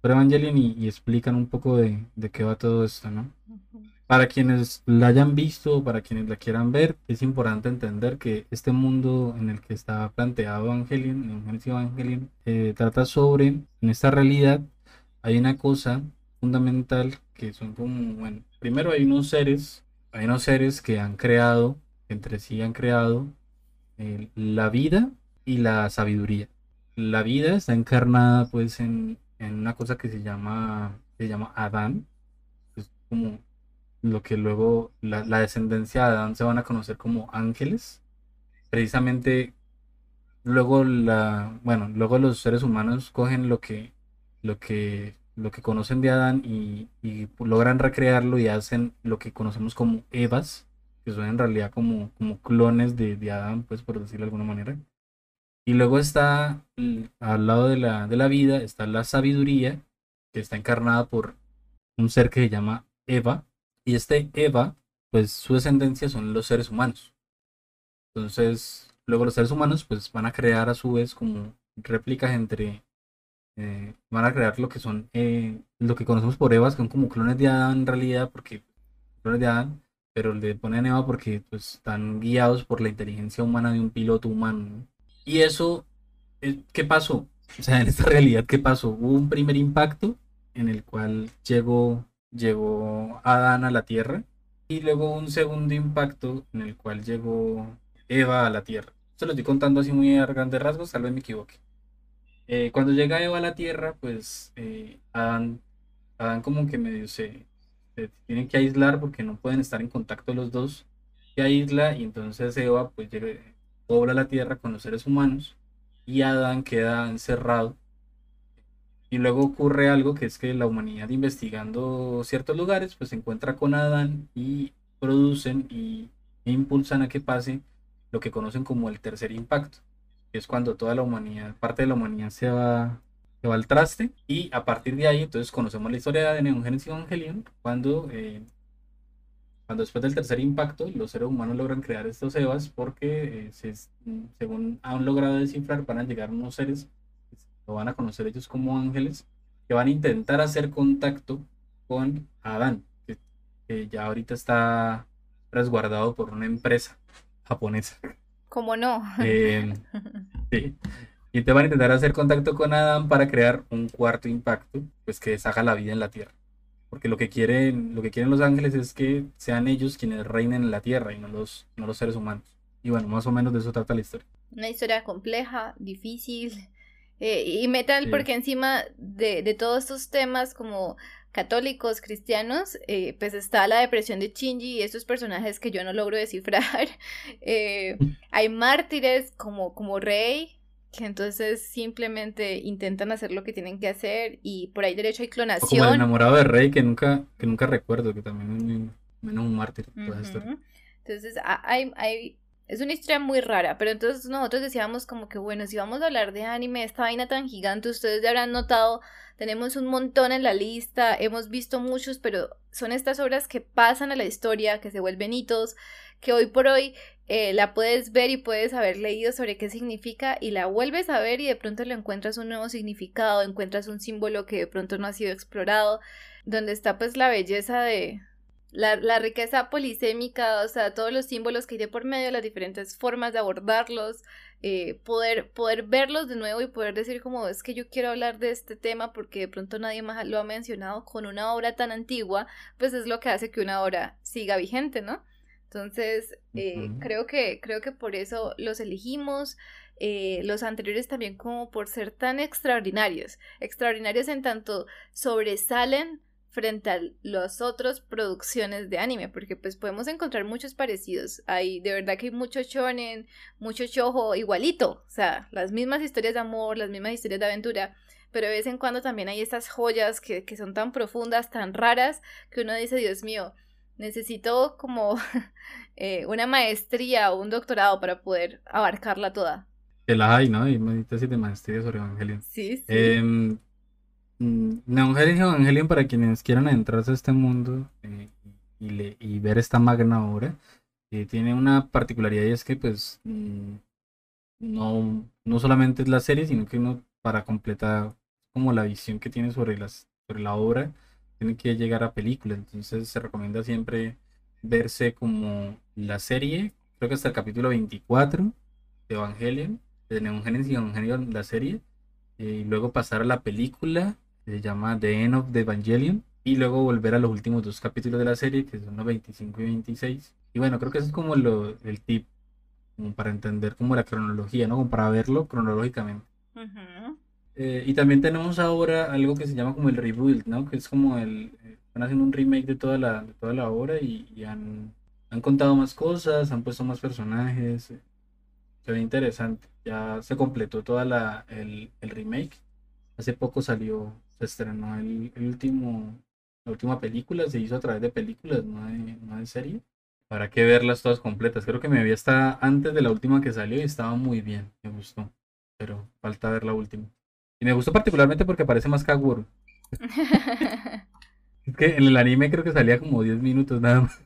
sobre Evangelion y, explican un poco de, de, qué va todo esto, ¿no? Para quienes la hayan visto, para quienes la quieran ver, es importante entender que este mundo en el que está planteado Evangelion, Evangelion, eh, trata sobre, en esta realidad, hay una cosa fundamental que son como, bueno, primero hay unos seres, hay unos seres que han creado, entre sí han creado eh, la vida y la sabiduría la vida está encarnada pues en, una cosa que se llama, se llama Adán. Es como lo que luego la, descendencia de Adán se van a conocer como ángeles. Precisamente luego la, bueno, luego los seres humanos cogen lo que, lo que, lo que conocen de Adán y, logran recrearlo y hacen lo que conocemos como Evas, que son en realidad como, como clones de, de Adán, pues por decirlo de alguna manera. Y luego está al lado de la, de la vida, está la sabiduría, que está encarnada por un ser que se llama Eva. Y este Eva, pues su descendencia son los seres humanos. Entonces, luego los seres humanos, pues van a crear a su vez como réplicas entre. Eh, van a crear lo que son eh, lo que conocemos por Eva, que son como clones de Adán en realidad, porque clones de Adán, pero le ponen Eva porque pues, están guiados por la inteligencia humana de un piloto humano. Y eso, eh, ¿qué pasó? O sea, en esta realidad, ¿qué pasó? Hubo un primer impacto en el cual llegó, llegó Adán a la Tierra y luego un segundo impacto en el cual llegó Eva a la Tierra. Se lo estoy contando así muy a grandes rasgos, tal vez me equivoque. Eh, cuando llega Eva a la Tierra, pues eh, Adán, Adán como que medio se, se tiene que aislar porque no pueden estar en contacto los dos. Se aísla y entonces Eva pues llega, pobla la tierra con los seres humanos y Adán queda encerrado. Y luego ocurre algo que es que la humanidad investigando ciertos lugares pues se encuentra con Adán y producen y e impulsan a que pase lo que conocen como el tercer impacto, que es cuando toda la humanidad, parte de la humanidad se va, se va al traste y a partir de ahí entonces conocemos la historia de Neon Genesis Evangelion cuando eh, cuando después del tercer impacto los seres humanos logran crear estos EVAs porque eh, según han logrado descifrar van a llegar unos seres lo van a conocer ellos como ángeles que van a intentar hacer contacto con Adán que, ya ahorita está resguardado por una empresa japonesa ¿Cómo no? Eh, sí. Y te van a intentar hacer contacto con Adán para crear un cuarto impacto, pues que deshaga la vida en la Tierra porque lo que quieren, lo que quieren los ángeles es que sean ellos quienes reinen en la tierra y no los, no los seres humanos. Y bueno, más o menos de eso trata la historia. Una historia compleja, difícil eh, y metal porque encima de, de, todos estos temas como católicos, cristianos, eh, pues está la depresión de Shinji y estos personajes que yo no logro descifrar. Eh, hay mártires como, como Rey, que entonces simplemente intentan hacer lo que tienen que hacer y por ahí derecho hay clonación. como el enamorado de Rey que nunca, que nunca recuerdo, que también es menos un mártir. Entonces hay, hay, es una historia muy rara, pero entonces nosotros decíamos como que bueno, si vamos a hablar de anime, esta vaina tan gigante, ustedes ya habrán notado, tenemos un montón en la lista, hemos visto muchos, pero son estas obras que pasan a la historia, que se vuelven hitos, que hoy por hoy eh, la puedes ver y puedes haber leído sobre qué significa y la vuelves a ver y de pronto le encuentras un nuevo significado, encuentras un símbolo que de pronto no ha sido explorado, donde está pues la belleza de la, riqueza polisémica, o sea, todos los símbolos que hay de por medio, las diferentes formas de abordarlos, eh, poder, poder verlos de nuevo y poder decir como es que yo quiero hablar de este tema porque de pronto nadie más lo ha mencionado con una obra tan antigua, pues es lo que hace que una obra siga vigente, ¿no? Entonces, eh, creo, que, creo que por eso los elegimos. Eh, los anteriores también como por ser tan extraordinarios. Extraordinarios en tanto sobresalen frente a las otras producciones de anime, porque pues podemos encontrar muchos parecidos. Hay, de verdad que hay mucho shonen, mucho shojo igualito, o sea, las mismas historias de amor, las mismas historias de aventura, pero de vez en cuando también hay estas joyas que, que son tan profundas, tan raras, que uno dice, Dios mío, necesito como eh, una maestría o un doctorado para poder abarcarla toda. Que la hay, ¿no? Y tesis de maestría sobre Evangelion. Sí, sí. Eh, Evangelion, Evangelion, para quienes quieran adentrarse a este mundo eh, y, le, y, ver esta magna obra, eh, tiene una particularidad y es que pues mm, no, no solamente es la serie, sino que uno para completar como la visión que tiene sobre, las, sobre la obra, tiene que llegar a película. Entonces se recomienda siempre verse como la serie, creo que hasta el capítulo 24 de Evangelion, de Neon Genesis Evangelion, la serie, eh, y luego pasar a la película se llama The End of the Evangelion, y luego volver a los últimos dos capítulos de la serie, que son los 25 y 26. Y bueno, creo que eso es como lo, el tip, como para entender como la cronología, ¿no? Como para verlo cronológicamente. Eh, y también tenemos ahora algo que se llama como el rebuild, ¿no? Que es como el... Eh, están haciendo un remake de toda la, de toda la obra y, han, han, contado más cosas, han puesto más personajes. Eh, se ve interesante. Ya se completó toda la, el, el remake. Hace poco salió se estrenó el, el, último, la última película, se hizo a través de películas, no de, no de serie. Para que verlas todas completas. Creo que me vi hasta antes de la última que salió y estaba muy bien, me gustó. Pero falta ver la última. Y me gustó particularmente porque parece más Kaguru. es que en el anime creo que salía como 10 minutos nada más.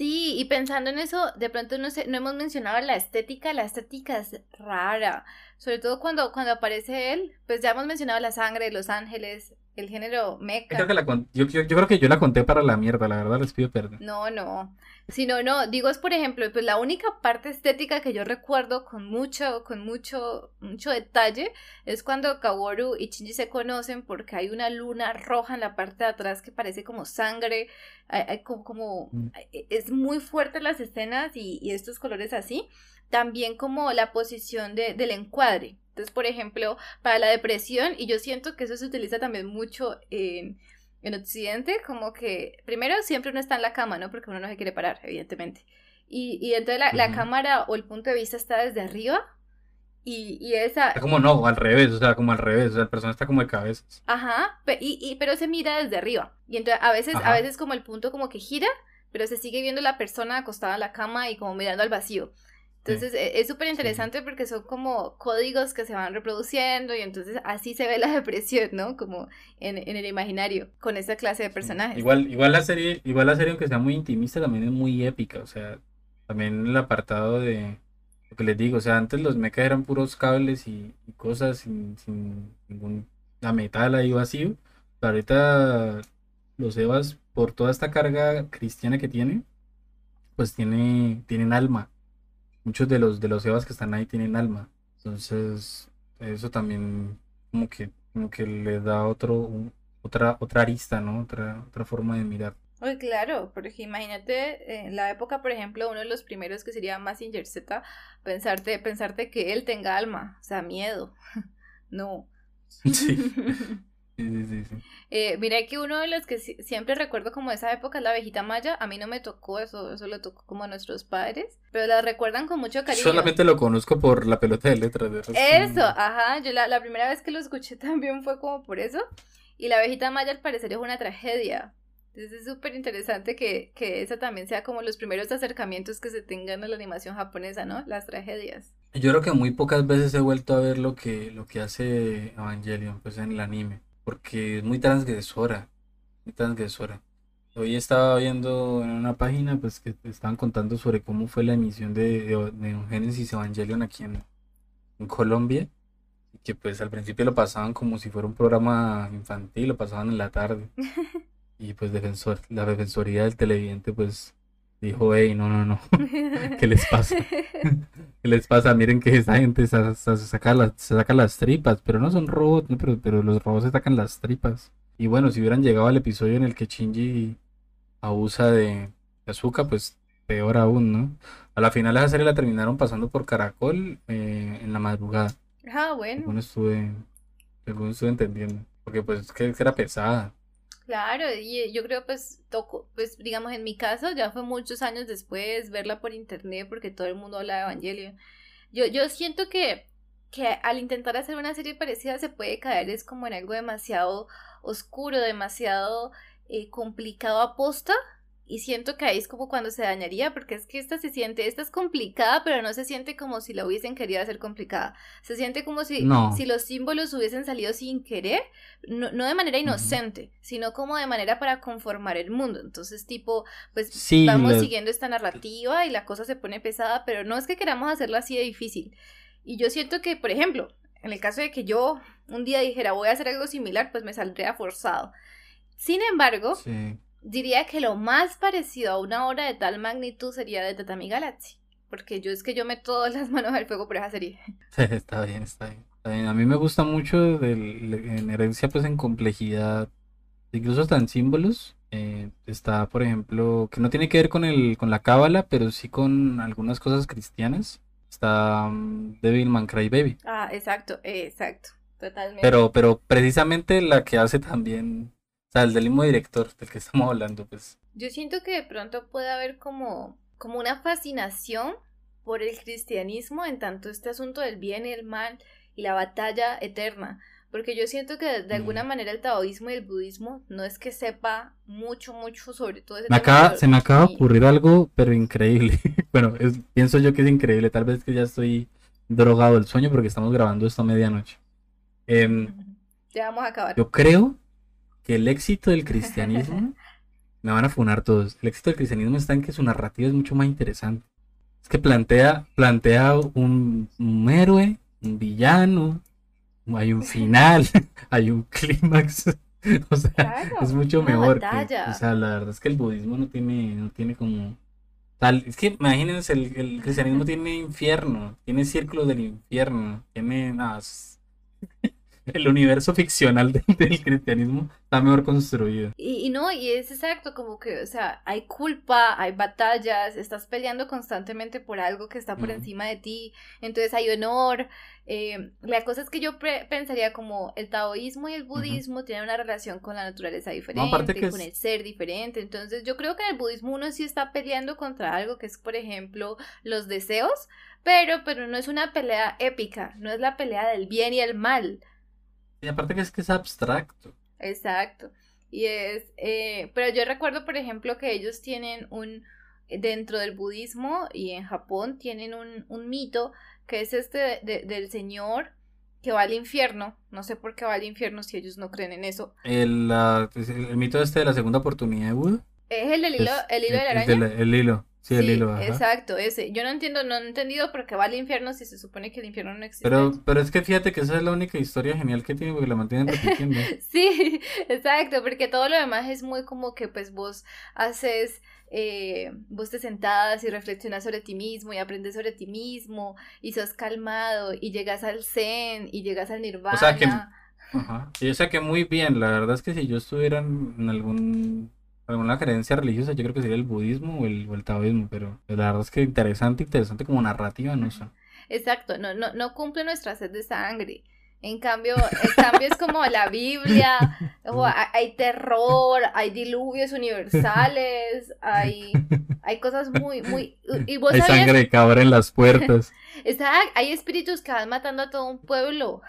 Sí, y pensando en eso, de pronto no sé, no hemos mencionado la estética, la estética es rara, sobre todo cuando, cuando aparece él, pues ya hemos mencionado la sangre, los ángeles, el género mecha. Creo que la, yo, yo, yo, creo que yo la conté para la mierda, la verdad les pido perdón. No, no. Si no, no, digo es por ejemplo, pues la única parte estética que yo recuerdo con mucho, con mucho, mucho detalle es cuando Kaworu y Shinji se conocen porque hay una luna roja en la parte de atrás que parece como sangre, hay, hay como, como mm. es muy fuerte las escenas y, y, estos colores así. También como la posición de, del encuadre. Entonces, por ejemplo, para la depresión, y yo siento que eso se utiliza también mucho en en Occidente, como que primero siempre uno está en la cama, ¿no? Porque uno no se quiere parar, evidentemente. Y, y entonces la, uh -huh. la cámara o el punto de vista está desde arriba. Y, y esa. Como no, al revés, o sea, como al revés, o sea, la persona está como de cabezas. Ajá, y, y, pero se mira desde arriba. Y entonces a veces, Ajá. a veces como el punto como que gira, pero se sigue viendo la persona acostada en la cama y como mirando al vacío. Entonces sí. es súper interesante sí. porque son como códigos que se van reproduciendo y entonces así se ve la depresión, ¿no? Como en, en el imaginario, con esa clase de personajes. Igual, igual la serie, igual la serie, aunque sea muy intimista, también es muy épica. O sea, también el apartado de lo que les digo, o sea, antes los mechas eran puros cables y, y cosas sin, sin ningún la metal ahí vacío. Pero ahorita los Evas, por toda esta carga cristiana que tiene, pues tiene, tienen alma muchos de los de los Evas que están ahí tienen alma. Entonces, eso también como que como que le da otro otra otra arista, ¿no? Otra otra forma de mirar. Uy, claro, porque imagínate en la época, por ejemplo, uno de los primeros que sería Massinger Z, pensarte pensarte que él tenga alma, o sea, miedo. no. Sí. Sí, sí, sí. Eh, mira que uno de los que si siempre recuerdo como esa época es la abejita maya. A mí no me tocó eso, eso lo tocó como a nuestros padres, pero la recuerdan con mucho cariño. Solamente lo conozco por la pelota de letras. De eso, ajá. Yo la, la, primera vez que lo escuché también fue como por eso. Y la abejita maya al parecer es una tragedia. Entonces es súper interesante que, que esa también sea como los primeros acercamientos que se tengan a la animación japonesa, ¿no? Las tragedias. Yo creo que muy pocas veces he vuelto a ver lo que, lo que hace Evangelion, pues en el anime porque es muy transgresora, muy transgresora. Hoy estaba viendo en una página pues que estaban contando sobre cómo fue la emisión de, de, de Genesis Evangelion aquí en, en, Colombia y que pues al principio lo pasaban como si fuera un programa infantil, lo pasaban en la tarde y pues defensor, la defensoría del televidente pues dijo, hey, no, no, no, ¿qué les pasa? ¿Qué les pasa? Miren que esa gente se, se, saca, las, se saca las tripas, pero no son robots, ¿no? pero, pero los robots se sacan las tripas. Y bueno, si hubieran llegado al episodio en el que Shinji abusa de, de azúcar, pues peor aún, ¿no? A la final esa serie la terminaron pasando por Caracol eh, en la madrugada. Ah, bueno. Según estuve, según estuve entendiendo. Porque pues que, que era pesada. Claro, y yo creo pues toco, pues digamos en mi caso ya fue muchos años después verla por internet porque todo el mundo habla de Evangelio. Yo, yo siento que, que al intentar hacer una serie parecida se puede caer es como en algo demasiado oscuro, demasiado eh, complicado a posta y siento que ahí es como cuando se dañaría, porque es que esta se siente, esta es complicada, pero no se siente como si la hubiesen querido hacer complicada. Se siente como si, si los símbolos hubiesen salido sin querer, no, de manera inocente, sino como de manera para conformar el mundo. Entonces, tipo, pues vamos siguiendo esta narrativa y la cosa se pone pesada, pero no es que queramos hacerlo así de difícil. Y yo siento que, por ejemplo, en el caso de que yo un día dijera voy a hacer algo similar, pues me saldría forzado. Sin embargo, diría que lo más parecido a una obra de tal magnitud sería de Tatami Galaxy. Porque yo es que yo meto todas las manos al fuego por esa serie. está bien, está bien. A mí me gusta mucho del, en herencia, pues en complejidad, incluso hasta en símbolos. Eh, está, por ejemplo, que no tiene que ver con, el, con la cábala, pero sí con algunas cosas cristianas. Está um, Devilman Crybaby. Ah, exacto, exacto, totalmente. Pero, pero precisamente la que hace también o sea, el del mismo director del que estamos hablando, pues. Yo siento que de pronto puede haber como, como una fascinación por el cristianismo en tanto este asunto del bien y el mal y la batalla eterna. Porque yo siento que de alguna mm. manera el taoísmo y el budismo no es que sepa mucho, mucho sobre todo ese me acaba, Se me acaba de ocurrir algo, pero increíble. bueno, pienso yo que es increíble. Tal vez que ya estoy drogado del sueño porque estamos grabando esto a medianoche. Em, ya vamos a acabar. Yo creo que el éxito del cristianismo, me van a funar todos, el éxito del cristianismo está en que su narrativa es mucho más interesante. Es que plantea, plantea un, héroe, un villano, hay un final, hay un clímax. O sea, es mucho mejor. Que, o sea, la verdad es que el budismo no tiene, no tiene como. Tal, es que imagínense, el, el cristianismo tiene infierno, tiene círculos del infierno, tiene. Nada, el universo ficcional del cristianismo está mejor construido. Y, no, y es exacto, como que, o sea, hay culpa, hay batallas, estás peleando constantemente por algo que está por encima de ti, entonces hay honor. Eh, la cosa es que yo pensaría como el taoísmo y el budismo tienen una relación con la naturaleza diferente, con el ser diferente, entonces yo creo que en el budismo uno sí está peleando contra algo que es, por ejemplo, los deseos, pero, pero no es una pelea épica, no es la pelea del bien y el mal, y aparte que es que es abstracto. Exacto. Y es, eh, pero yo recuerdo, por ejemplo, que ellos tienen un, dentro del budismo y en Japón tienen un, un mito que es este del señor que va al infierno. No sé por qué va al infierno si ellos no creen en eso. El, el, mito este de la segunda oportunidad de Buda. Es el del hilo, el hilo de la araña. el hilo. Sí, el hilo. Exacto, ese. Yo no entiendo, no he entendido por qué va al infierno si se supone que el infierno no existe. Pero, pero es que fíjate que esa es la única historia genial que tiene porque la mantienen repitiendo. sí, exacto, porque todo lo demás es muy como que pues vos haces, eh, vos te sentadas y reflexionas sobre ti mismo y aprendes sobre ti mismo y sos calmado y llegas al zen y llegas al nirvana. O sea que, ajá, y o sea que muy bien, la verdad es que si yo estuviera en algún alguna creencia religiosa, yo creo que sería el budismo o el, o el taoísmo, pero la verdad es que interesante, interesante como narrativa, no sé. Exacto, no, no, no cumple nuestra sed de sangre. En cambio, en cambio es como la Biblia, hay terror, hay diluvios universales, hay, hay cosas muy, muy... Y vos hay sangre de cabra en las puertas. Exacto, hay espíritus que van matando a todo un pueblo.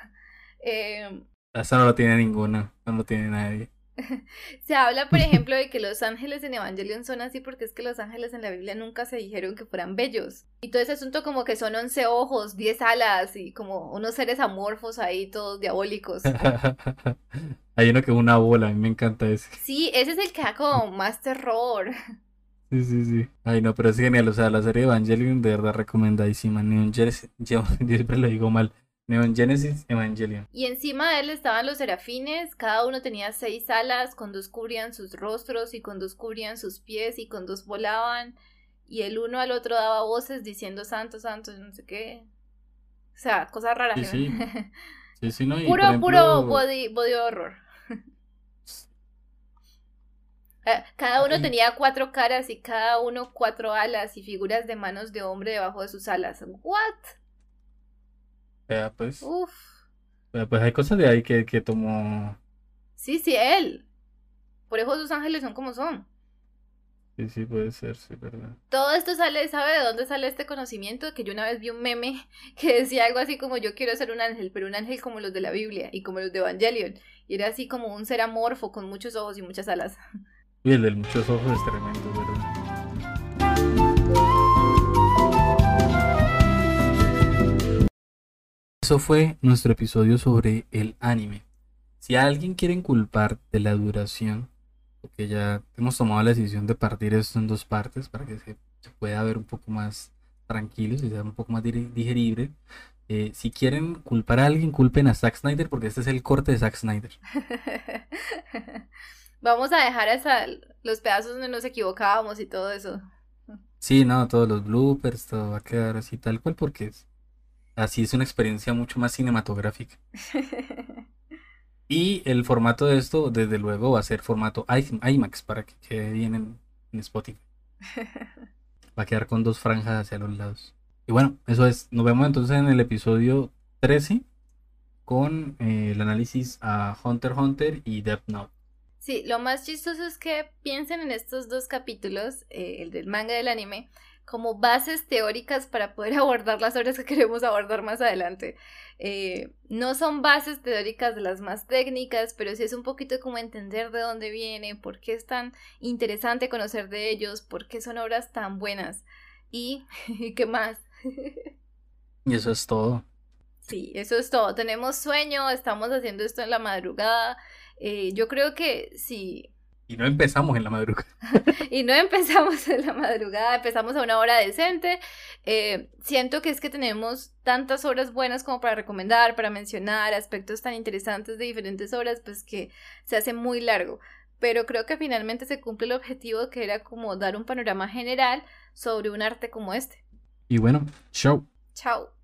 Eh... Esa no lo tiene ninguna, no lo tiene nadie. Se habla, por ejemplo, de que los ángeles en Evangelion son así porque es que los ángeles en la Biblia nunca se dijeron que fueran bellos. Y todo ese asunto como que son once ojos, diez alas y como unos seres amorfos ahí, todos diabólicos. Hay uno que es una bola, a mí me encanta ese. Sí, ese es el que da como más terror. Sí, sí, sí. Ay, no, pero es genial. O sea, la serie Evangelion de verdad recomendadísima. Neon yo siempre lo digo mal. Neon Genesis Evangelion. Y encima de él estaban los serafines, cada uno tenía seis alas, con dos cubrían sus rostros y con dos cubrían sus pies y con dos volaban. Y el uno al otro daba voces diciendo santo, santo, no sé qué. O sea, cosas raras. Sí, sí. sí, no, puro, puro body, body horror. Eh, cada uno tenía cuatro caras y cada uno cuatro alas y figuras de manos de hombre debajo de sus alas. ¿What? Pues. Uf. pues hay cosas de ahí que, que tomó. Sí, sí, él. Por eso sus ángeles son como son. Sí, sí, puede ser, sí, verdad. Todo esto sale, ¿sabe de dónde sale este conocimiento? Que yo una vez vi un meme que decía algo así como yo quiero ser un ángel, pero un ángel como los de la Biblia y como los de Evangelion. Y era así como un ser amorfo con muchos ojos y muchas alas. Y el de muchos ojos es tremendo, ¿verdad? Eso fue nuestro episodio sobre el anime. Si a alguien quiere inculpar de la duración, porque ya hemos tomado la decisión de partir esto en dos partes para que se, se pueda ver un poco más tranquilo y sea un poco más digerible. Eh, si quieren culpar a alguien, culpen a Zack Snyder porque este es el corte de Zack Snyder. Vamos a dejar hasta los pedazos donde nos equivocábamos y todo eso. Sí, no, todos los bloopers, todo va a quedar así tal cual porque es, así es una experiencia mucho más cinematográfica. Y el formato de esto, desde luego, va a ser formato IMAX para que quede bien en, en Spotify. Va a quedar con dos franjas hacia los lados. Y bueno, eso es. Nos vemos entonces en el episodio 13 con eh, el análisis a Hunter Hunter y Death Note. Sí, lo más chistoso es que piensen en estos dos capítulos, eh, el del manga y del anime, como bases teóricas para poder abordar las obras que queremos abordar más adelante. Eh, no son bases teóricas de las más técnicas, pero sí es un poquito como entender de dónde viene, por qué es tan interesante conocer de ellos, por qué son obras tan buenas y qué más. y eso es todo. Sí, eso es todo. Tenemos sueño, estamos haciendo esto en la madrugada. Eh, yo creo que sí. Y no empezamos en la madrugada. y no empezamos en la madrugada, empezamos a una hora decente. Eh, siento que es que tenemos tantas horas buenas como para recomendar, para mencionar aspectos tan interesantes de diferentes horas, pues que se hace muy largo. Pero creo que finalmente se cumple el objetivo que era como dar un panorama general sobre un arte como este. Y bueno, chao. Chao.